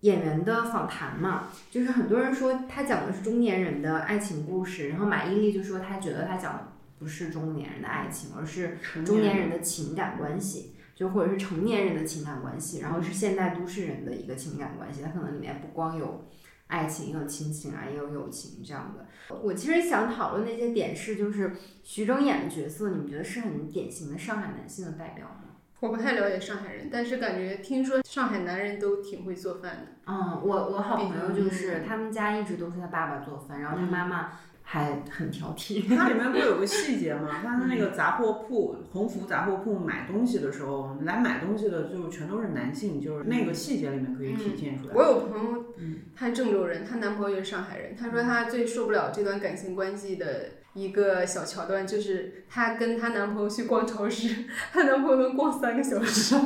演员的访谈嘛，就是很多人说他讲的是中年人的爱情故事，然后马伊琍就说她觉得他讲的不是中年人的爱情，而是中年人的情感关系，就或者是成年人的情感关系，然后是现代都市人的一个情感关系，它可能里面不光有。爱情也有亲情啊，也有友情这样的。我其实想讨论那些点是，就是徐峥演的角色，你们觉得是很典型的上海男性的代表吗？我不太了解上海人，但是感觉听说上海男人都挺会做饭的。嗯，我我好朋友就是他们家一直都是他爸爸做饭，然后他妈妈。还很挑剔。它里面不是有个细节吗？他的那个杂货铺，鸿福杂货铺买东西的时候，来买东西的就全都是男性，就是那个细节里面可以体现出来。我有朋友，她郑州人，她男朋友也是上海人。她说她最受不了这段感情关系的一个小桥段，就是她跟她男朋友去逛超市，她男朋友能逛三个小时，然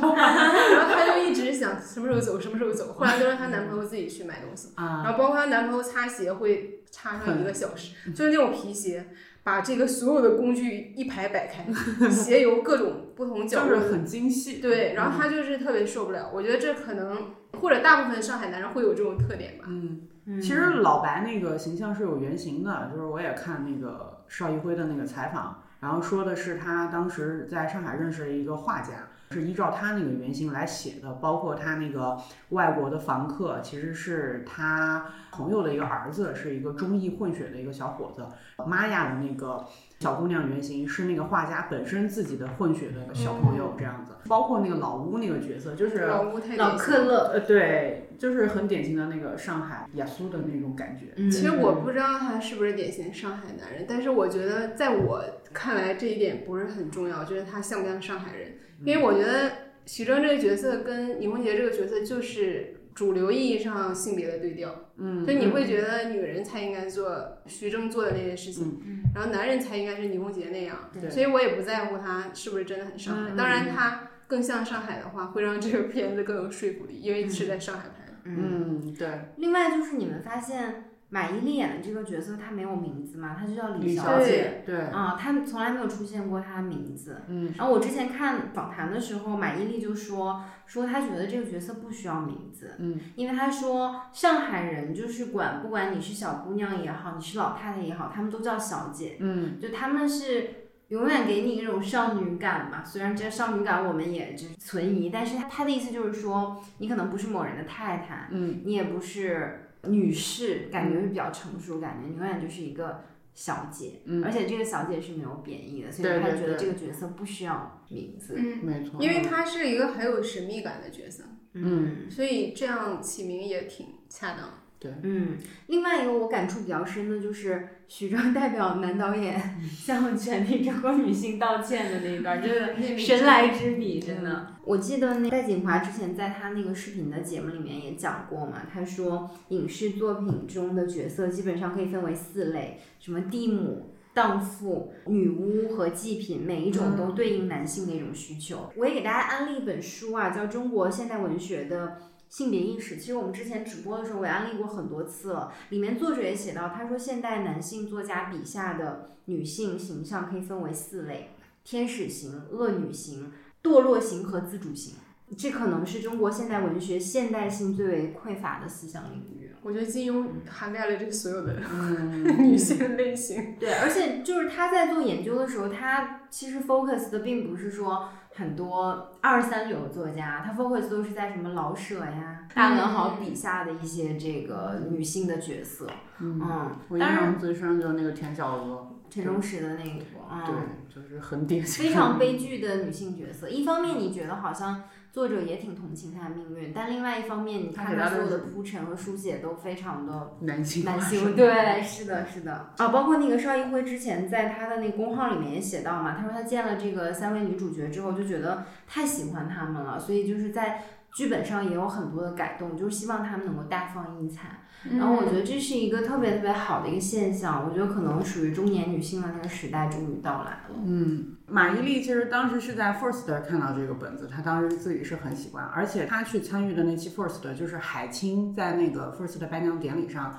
后她就一直想什么时候走，什么时候走。后来都让她男朋友自己去买东西，然后包括她男朋友擦鞋会。擦上一个小时，就是那种皮鞋，把这个所有的工具一排摆开，鞋油各种不同角度，就是很精细。对，然后他就是特别受不了。我觉得这可能或者大部分上海男人会有这种特点吧。嗯，其实老白那个形象是有原型的，就是我也看那个邵艺辉的那个采访，然后说的是他当时在上海认识了一个画家。是依照他那个原型来写的，包括他那个外国的房客，其实是他朋友的一个儿子，是一个中意混血的一个小伙子。玛雅的那个小姑娘原型是那个画家本身自己的混血的小朋友，这样子。包括那个老乌那个角色，就是老乌太老克勒，呃，对，就是很典型的那个上海雅苏的那种感觉。其实我不知道他是不是典型上海男人，但是我觉得在我看来这一点不是很重要，就是他像不像上海人。因为我觉得徐峥这个角色跟倪虹洁这个角色就是主流意义上性别的对调，嗯，就你会觉得女人才应该做徐峥做的那些事情，然后男人才应该是倪虹洁那样，所以我也不在乎他是不是真的很上海。当然，他更像上海的话，会让这个片子更有说服力，因为是在上海拍的。嗯，对。另外就是你们发现。马伊琍演的这个角色，她没有名字嘛，她就叫李小姐。对，啊，她从来没有出现过她的名字。嗯。然后我之前看访谈的时候，马伊琍就说说她觉得这个角色不需要名字。嗯。因为她说上海人就是管不管你是小姑娘也好，你是老太太也好，他们都叫小姐。嗯。就他们是永远给你一种少女感嘛，虽然这少女感我们也就是存疑，但是他他的意思就是说，你可能不是某人的太太，嗯，你也不是。女士感觉是比较成熟，感觉你永远就是一个小姐，而且这个小姐是没有贬义的，所以她觉得这个角色不需要名字，嗯，没错，因为她是一个很有神秘感的角色，嗯，所以这样起名也挺恰当。对，嗯，另外一个我感触比较深的就是许峥代表男导演 向全体中国女性道歉的那一段，真的 神来之笔，真的。我记得那戴锦华之前在他那个视频的节目里面也讲过嘛，他说影视作品中的角色基本上可以分为四类，什么地母。荡妇、女巫和祭品，每一种都对应男性的一种需求。我也给大家安利一本书啊，叫《中国现代文学的性别意识》。其实我们之前直播的时候，我也安利过很多次了。里面作者也写到，他说现代男性作家笔下的女性形象可以分为四类：天使型、恶女型、堕落型和自主型。这可能是中国现代文学现代性最为匮乏的思想领域。我觉得金庸涵盖了这所有的 女性类型。对，而且就是他在做研究的时候，他其实 focus 的并不是说很多二三流作家，他 focus 都是在什么老舍呀、大文豪笔下的一些这个女性的角色。嗯，我印象最深就是那个田小娥。陈忠实的那个，对，就是很典型，非常悲剧的女性角色。一方面你觉得好像作者也挺同情她的命运，但另外一方面你看他所有的铺陈和书写都非常的男性，男性，对，是的，是的。啊，包括那个邵艺辉之前在他的那个公号里面也写到嘛，他说他见了这个三位女主角之后就觉得太喜欢她们了，所以就是在剧本上也有很多的改动，就是希望他们能够大放异彩。然后我觉得这是一个特别特别好的一个现象，我觉得可能属于中年女性的那个时代终于到来了。嗯，马伊琍其实当时是在 First 看到这个本子，她当时自己是很喜欢，而且她去参与的那期 First 就是海清在那个 First 颁奖典礼上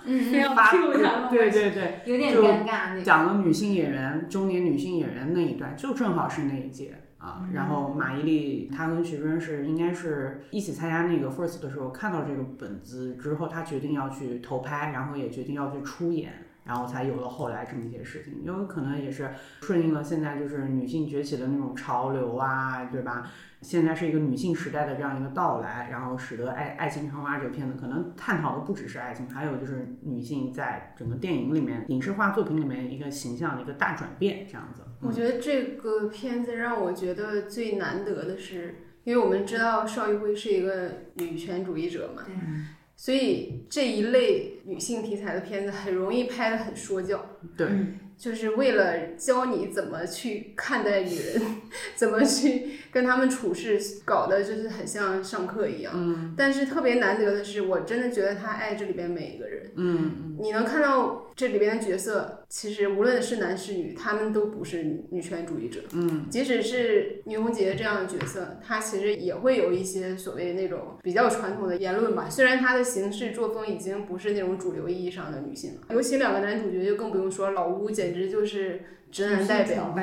发，对对对，有点尴尬，讲了女性演员、中年女性演员那一段，就正好是那一届。啊，然后马伊琍她跟徐峥是应该是一起参加那个 First 的时候，看到这个本子之后，她决定要去投拍，然后也决定要去出演，然后才有了后来这么一些事情。因为可能也是顺应了现在就是女性崛起的那种潮流啊，对吧？现在是一个女性时代的这样一个到来，然后使得《爱爱情长蛙》这个片子可能探讨的不只是爱情，还有就是女性在整个电影里面、影视化作品里面一个形象的一个大转变，这样子。我觉得这个片子让我觉得最难得的是，因为我们知道邵艺辉是一个女权主义者嘛，所以这一类女性题材的片子很容易拍的很说教，对，就是为了教你怎么去看待女人，怎么去跟他们处事，搞得就是很像上课一样。嗯，但是特别难得的是，我真的觉得他爱这里边每一个人。嗯，你能看到。这里边的角色，其实无论是男是女，他们都不是女权主义者。嗯，即使是倪虹洁这样的角色，她其实也会有一些所谓那种比较传统的言论吧。虽然她的行事作风已经不是那种主流意义上的女性了，尤其两个男主角就更不用说，老吴简直就是直男代表。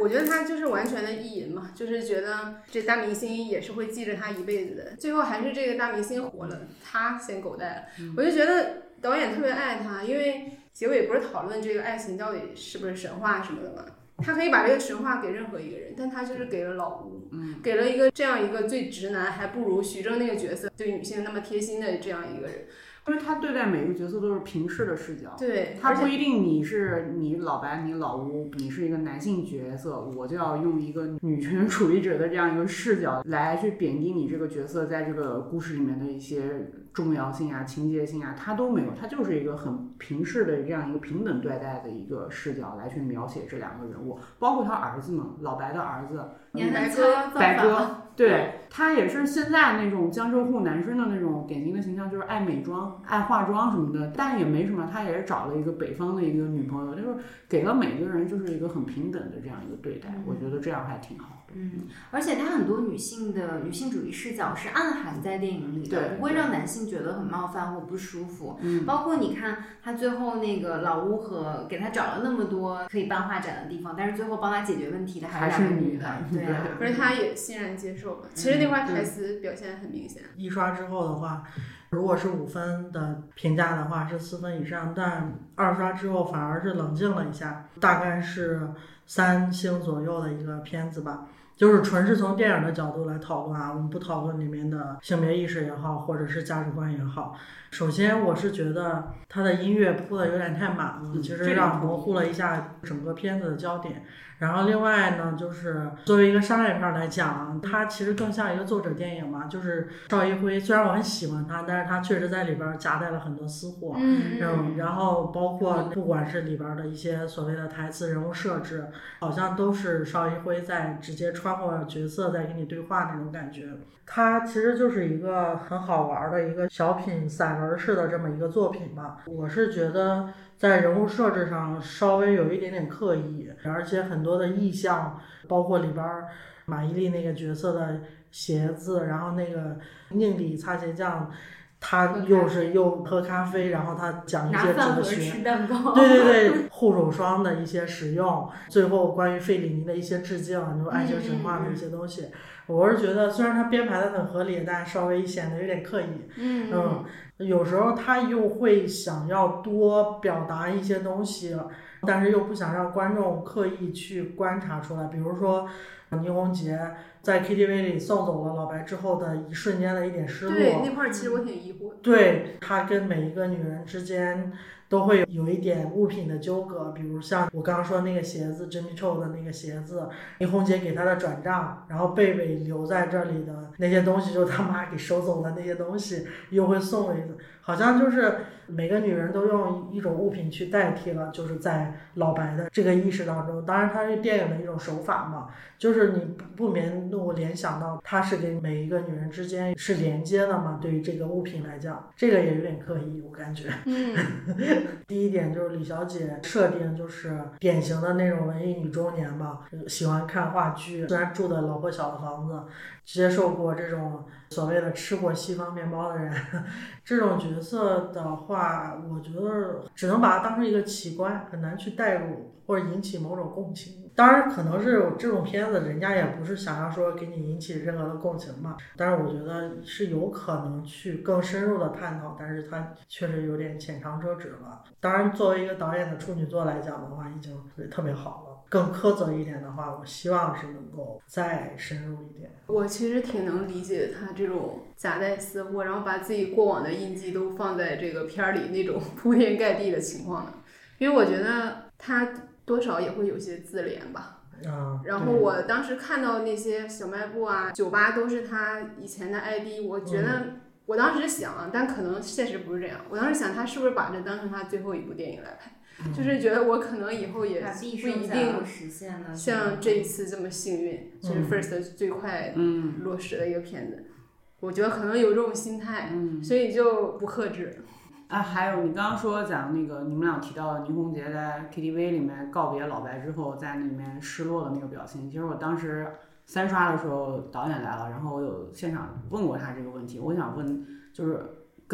我觉得他就是完全的意淫嘛，就是觉得这大明星也是会记着他一辈子的。最后还是这个大明星火了，他先狗带了。我就觉得导演特别爱他，因为。结尾不是讨论这个爱情到底是不是神话什么的吗？他可以把这个神话给任何一个人，但他就是给了老吴，给了一个这样一个最直男，还不如徐峥那个角色对女性那么贴心的这样一个人。因为他对待每个角色都是平视的视角，对他不一定你是你老白，你老吴，你是一个男性角色，我就要用一个女权主义者的这样一个视角来去贬低你这个角色在这个故事里面的一些重要性啊、情节性啊，他都没有，他就是一个很平视的这样一个平等对待的一个视角来去描写这两个人物，包括他儿子嘛，老白的儿子，白哥，白哥。对他也是现在那种江浙沪男生的那种典型的形象，就是爱美妆、爱化妆什么的，但也没什么。他也是找了一个北方的一个女朋友，就是给了每个人就是一个很平等的这样一个对待。我觉得这样还挺好。嗯，而且他很多女性的女性主义视角是暗含在电影里的，不会让男性觉得很冒犯或不舒服。嗯，包括你看他最后那个老乌和给他找了那么多可以办画展的地方，但是最后帮他解决问题的还是个女的，对啊，可是他也欣然接受了。其实那块台词表现很明显。一刷之后的话，如果是五分的评价的话是四分以上，但二刷之后反而是冷静了一下，大概是三星左右的一个片子吧。就是纯是从电影的角度来讨论啊，我们不讨论里面的性别意识也好，或者是价值观也好。首先，我是觉得他的音乐铺的有点太满了，其实让模糊了一下整个片子的焦点。然后另外呢，就是作为一个商业片来讲，它其实更像一个作者电影嘛。就是邵一辉，虽然我很喜欢他，但是他确实在里边夹带了很多私货。嗯嗯，然后包括不管是里边的一些所谓的台词、人物设置，好像都是邵一辉在直接穿过角色在跟你对话那种感觉。它其实就是一个很好玩的一个小品散文式的这么一个作品吧。我是觉得在人物设置上稍微有一点点刻意，而且很多的意象，包括里边马伊琍那个角色的鞋子，然后那个宁理擦鞋匠。他又是又喝咖啡，然后他讲一些哲学，对对对，护手霜的一些使用，最后关于费里尼的一些致敬，就是爱情神话的一些东西。我是觉得，虽然他编排的很合理，但稍微显得有点刻意。嗯嗯，有时候他又会想要多表达一些东西，但是又不想让观众刻意去观察出来。比如说，倪虹洁在 KTV 里送走了老白之后的一瞬间的一点失落。对，那块儿其实我挺疑惑的。对他跟每一个女人之间都会有一点物品的纠葛，比如像我刚刚说那个鞋子，Jimmy Choo 的那个鞋子，倪虹洁给他的转账，然后贝贝留在这里的那些东西，就是他妈给收走的那些东西，又会送了一次，好像就是每个女人都用一种物品去代替了，就是在老白的这个意识当中，当然它是电影的一种手法嘛，就是你不不免让我联想到，它是给每一个女人之间是连接的嘛，对于这个物品来讲，这个也有点刻意，我感觉。嗯，第一点就是李小姐设定就是典型的那种文艺女中年嘛，喜欢看话剧，虽然住的老破小的房子，接受过这种所谓的吃过西方面包的人，这种角色的话，话我觉得只能把它当成一个奇观，很难去代入或者引起某种共情。当然，可能是这种片子，人家也不是想要说给你引起任何的共情嘛。但是我觉得是有可能去更深入的探讨，但是它确实有点浅尝辄止了。当然，作为一个导演的处女作来讲的话，已经特别好了。更苛责一点的话，我希望是能够再深入一点。我其实挺能理解他这种夹带私货，然后把自己过往的印记都放在这个片儿里那种铺天盖地的情况的，因为我觉得他多少也会有些自怜吧。啊，然后我当时看到那些小卖部啊、酒吧都是他以前的 ID，我觉得我当时想，但可能现实不是这样。我当时想，他是不是把这当成他最后一部电影来拍？就是觉得我可能以后也不一定实现了，像这一次这么幸运，就是嗯 First 最快嗯落实的一个片子。我觉得可能有这种心态，嗯所以就不克制。啊，还有你刚刚说讲那个，你们俩提到倪虹洁在 KTV 里面告别老白之后，在那里面失落的那个表情，其实我当时三刷的时候，导演来了，然后我有现场问过他这个问题，我想问就是。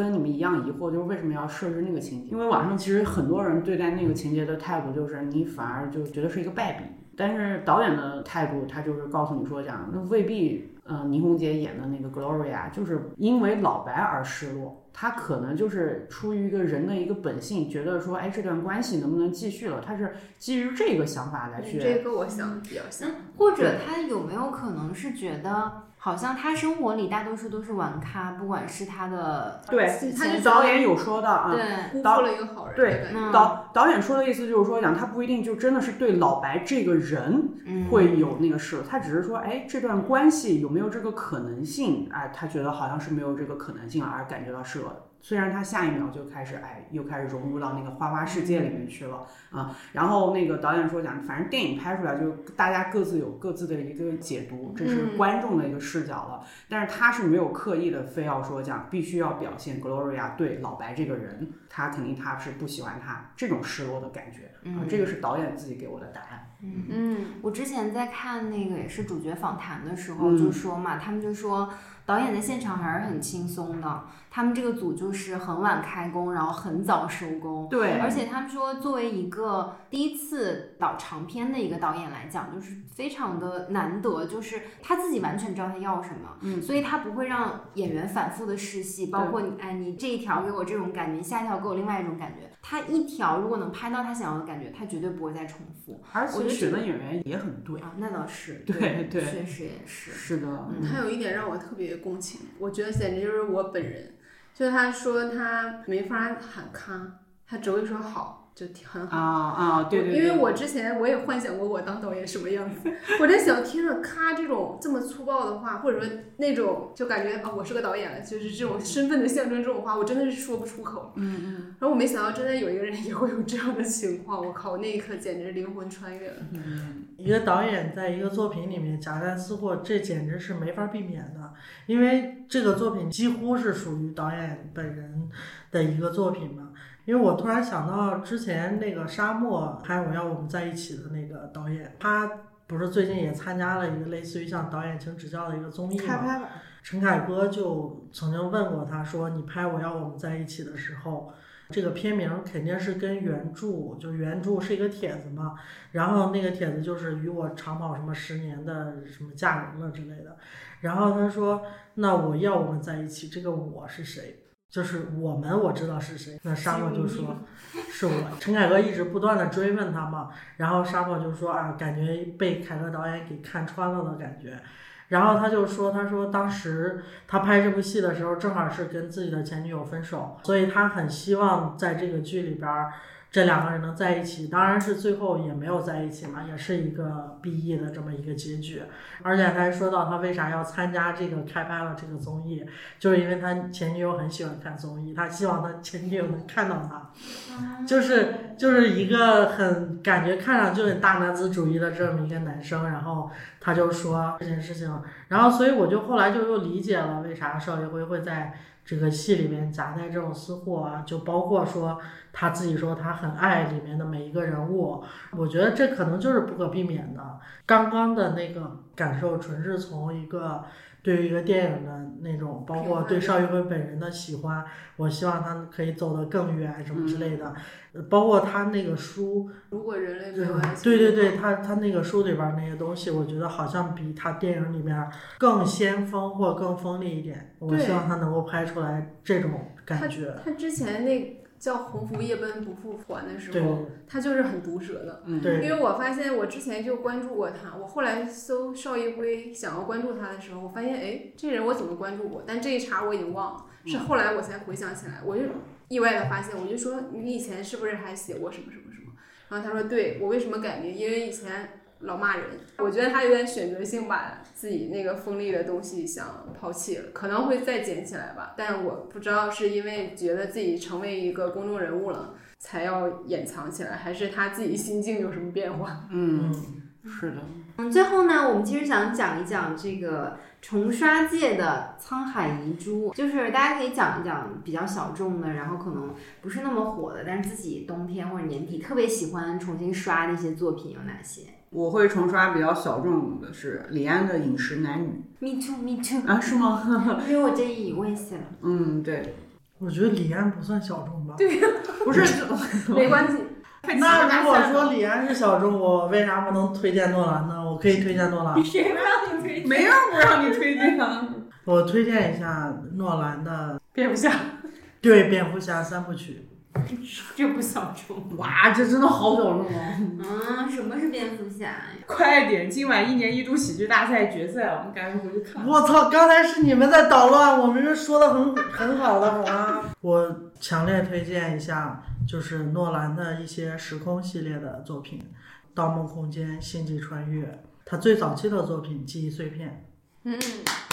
跟你们一样疑惑，就是为什么要设置那个情节？因为网上其实很多人对待那个情节的态度就是，你反而就觉得是一个败笔。但是导演的态度，他就是告诉你说，讲那未必，呃，倪虹洁演的那个 Gloria 就是因为老白而失落，他可能就是出于一个人的一个本性，觉得说，哎，这段关系能不能继续了？他是基于这个想法来去。这个我想比较像。或者他有没有可能是觉得，好像他生活里大多数都是玩咖，不管是他的对，他就导演有说到啊，对，辜负了一个好人对。嗯导导演说的意思就是说，讲他不一定就真的是对老白这个人嗯会有那个事，他只是说，哎，这段关系有没有这个可能性？哎，他觉得好像是没有这个可能性，而感觉到失落。虽然他下一秒就开始，哎，又开始融入到那个花花世界里面去了啊。然后那个导演说讲，反正电影拍出来就大家各自有各自的一个解读，这是嗯观众的一个视角了。但是他是没有刻意的非要说讲必须要表现 Gloria 对老白这个人，他肯定他是不喜欢他这种失落的感觉啊。这个是导演自己给我的答案。嗯。嗯，我之前在看那个也是主角访谈的时候嗯就说嘛，他们就说导演在现场还是很轻松的。他们这个组就是很晚开工，然后很早收工。对，而且他们说，作为一个第一次导长片的一个导演来讲，就是非常的难得，就是他自己完全知道他要什么，嗯，所以他不会让演员反复的试戏，包括你，哎，你这一条给我这种感觉，下一条给我另外一种感觉。他一条如果能拍到他想要的感觉，他绝对不会再重复。而且选的演员也很对啊，那倒是，对对，确实也是。是的，嗯，他有一点让我特别共情，我觉得简直就是我本人。就是他说他没法喊咔，他只会说好，就很好啊啊，对对。因为我之前我也幻想过我当导演什么样子，我在想，听着咔这种这么粗暴的话，或者说那种就感觉啊我是个导演了，就是这种身份的象征这种话，我真的是说不出口。嗯嗯。然后我没想到真的有一个人也会有这样的情况，我靠，那一刻简直灵魂穿越了。嗯。一个导演在一个作品里面夹带私货，这简直是没法避免的。因为这个作品几乎是属于导演本人的一个作品嘛。因为我突然想到之前那个沙漠拍《我要我们在一起》的那个导演，他不是最近也参加了一个类似于像导演请指教的一个综艺嘛？陈凯歌就曾经问过他说：“你拍《我要我们在一起》的时候，这个片名肯定是跟原著，就原著是一个帖子嘛？然后那个帖子就是与我长跑什么十年的什么嫁人了之类的。”然后他说：“那我要我们在一起，这个我是谁？就是我们，我知道是谁。”那沙漠就说：“ 是我。”陈凯歌一直不断的追问他嘛，然后沙漠就说：“啊，感觉被凯歌导演给看穿了的感觉。”然后他就说：“他说当时他拍这部戏的时候，正好是跟自己的前女友分手，所以他很希望在这个剧里边。”这两个人能在一起，当然是最后也没有在一起嘛，也是一个 B E 的这么一个结局。而且他还说到他为啥要参加这个开拍了这个综艺，就是因为他前女友很喜欢看综艺，他希望他前女友能看到他，就是就是一个很感觉看上去很大男子主义的这么一个男生。然后他就说这件事情，然后所以我就后来就又理解了为啥邵艺辉会在。这个戏里面夹带这种私货啊，就包括说他自己说他很爱里面的每一个人物，我觉得这可能就是不可避免的。刚刚的那个感受纯是从一个对于一个电影的那种，包括对邵艺辉本人的喜欢，我希望他可以走得更远什么之类的。包括他那个书，如果人类没有爱情，对对对，他他那个书里边那些东西，我觉得好像比他电影里面更先锋或更锋利一点。我希望他能够拍出来这种感觉。他之前那叫《鸿福夜奔不复还》的时候，他就是很毒舌的。对，因为我发现我之前就关注过他，我后来搜邵艺辉想要关注他的时候，我发现哎，这人我怎么关注过？但这一茬我已经忘了，是后来我才回想起来，我就。意外的发现，我就说你以前是不是还写过什么什么什么？然后他说对我为什么改名？因为以前老骂人。我觉得他有点选择性把自己那个锋利的东西想抛弃了，可能会再捡起来吧。但是我不知道是因为觉得自己成为一个公众人物了才要掩藏起来，还是他自己心境有什么变化？嗯，是的。嗯，最后呢，我们其实想讲一讲这个。重刷界的沧海遗珠，就是大家可以讲一讲比较小众的，然后可能不是那么火的，但是自己冬天或者年底特别喜欢重新刷的一些作品有哪些？我会重刷比较小众的是李安的《饮食男女》。Me too, me too。啊，是吗？因为我这一我也写了。嗯，对。我觉得李安不算小众吧？对呀，不是，没关系。那如果说李安是小众，我为啥不能推荐诺兰呢？我可以推荐诺兰。谁不让你推荐？没人不让你推荐啊。我推荐一下诺兰的蝙蝠侠。对，蝙蝠侠三部曲。这不小众。哇，这真的好小众啊！嗯，什么是蝙蝠侠呀？快点，今晚一年一度喜剧大赛决赛，我们赶紧回去看。我操，刚才是你们在捣乱，我们这说的很 很好的，好吗？我强烈推荐一下。就是诺兰的一些时空系列的作品，《盗梦空间》《星际穿越》，他最早期的作品《记忆碎片》。嗯，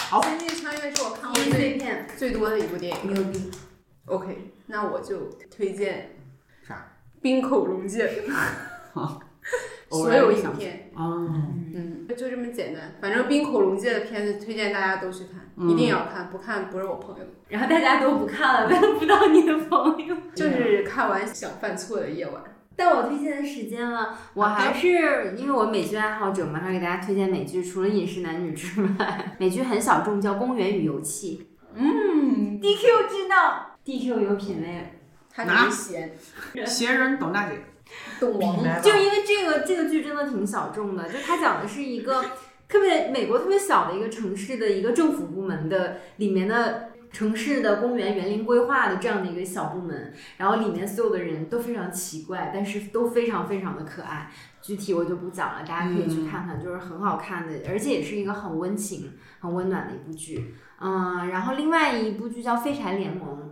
好，《星际穿越》是我看过最最多的一部电影。牛逼。OK，那我就推荐啥？冰口龙介。好。所有影片。嗯嗯，就这么简单。反正冰口龙介的片子推荐大家都去看。一定要看，不看不是我朋友。然后大家都不看了，问 不到你的朋友。就是看完想犯错的夜晚。但我推荐的时间了，我还是因为我美剧爱好者嘛，还给大家推荐美剧，除了《饮食男女》之外，美剧很小众，叫《公园与游戏》。嗯，DQ 知道，DQ 有品位，他特别闲，闲人董大姐，懂王。就是因为这个这个剧真的挺小众的，就他讲的是一个特别美国特别小的一个城市的一个政府部门的里面的。城市的公园园林规划的这样的一个小部门，然后里面所有的人都非常奇怪，但是都非常非常的可爱。具体我就不讲了，大家可以去看看，就是很好看的，而且也是一个很温情、很温暖的一部剧。嗯，然后另外一部剧叫《废柴联盟》。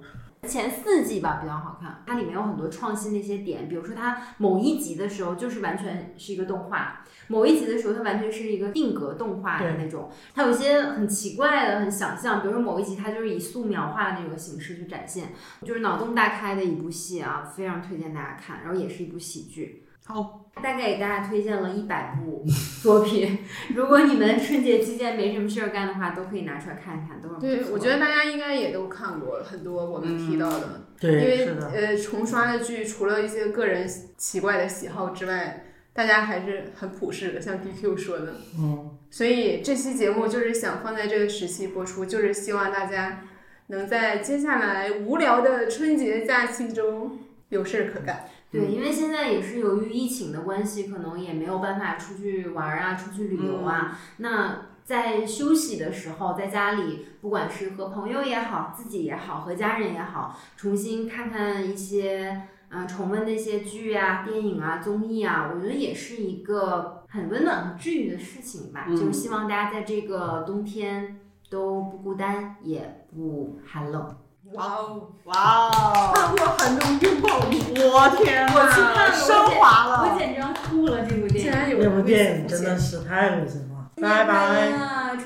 前四季吧比较好看，它里面有很多创新的一些点，比如说它某一集的时候就是完全是一个动画，某一集的时候它完全是一个定格动画的那种，它有一些很奇怪的、很想象，比如说某一集它就是以素描画的那种形式去展现，就是脑洞大开的一部戏啊，非常推荐大家看，然后也是一部喜剧。好，大概给大家推荐了一百部作品，如果你们春节期间没什么事儿干的话，都可以拿出来看一看，都是对，我觉得大家应该也都看过很多我们提到的，嗯对，因为，呃，重刷的剧除了一些个人奇怪的喜好之外，大家还是很普世的，像 DQ 说的。嗯，所以这期节目就是想放在这个时期播出，就是希望大家能在接下来无聊的春节假期中有事儿可干。对，因为现在也是由于疫情的关系，可能也没有办法出去玩儿啊，出去旅游啊。那在休息的时候，在家里，不管是和朋友也好，自己也好，和家人也好，重新看看一些，嗯、重温那些剧啊、电影啊、综艺啊，我觉得也是一个很温暖很治愈的事情吧。嗯就是希望大家在这个冬天都不孤单，也不寒冷。哇哦！哇哦，看过寒冬拥抱你，我天我去看，了升华了，我简直要吐了！这部电影。竟然有那部电影真的是太恶心了。拜拜，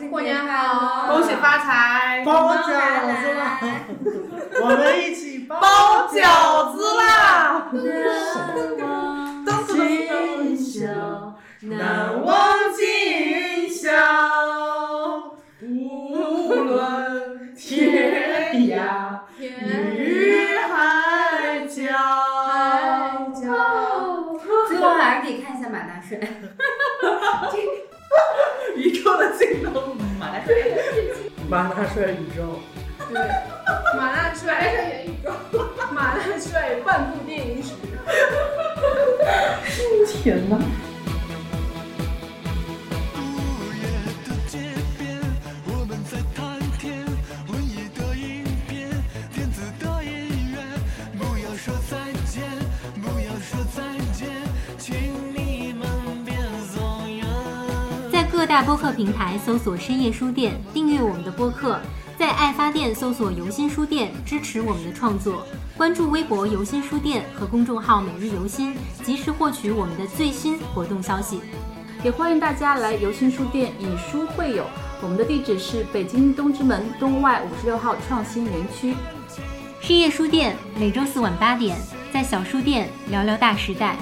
过年好恭喜发财，包饺子啦！我们一起包包饺子啦！今宵难忘今宵，天涯与海角。海角。最后还是可以看一下马大帅。宇宙的尽头，马大帅。马大帅宇宙，对，马大帅演宇宙，马大帅半部电影史。天哪！大播客平台搜索“深夜书店”，订阅我们的播客；在爱发电搜索“游心书店”，支持我们的创作。关注微博“游心书店”和公众号“每日游心”，及时获取我们的最新活动消息。也欢迎大家来游心书店以书会友，我们的地址是北京东直门东外五十六号创新园区。深夜书店每周四晚八点，在小书店聊聊大时代。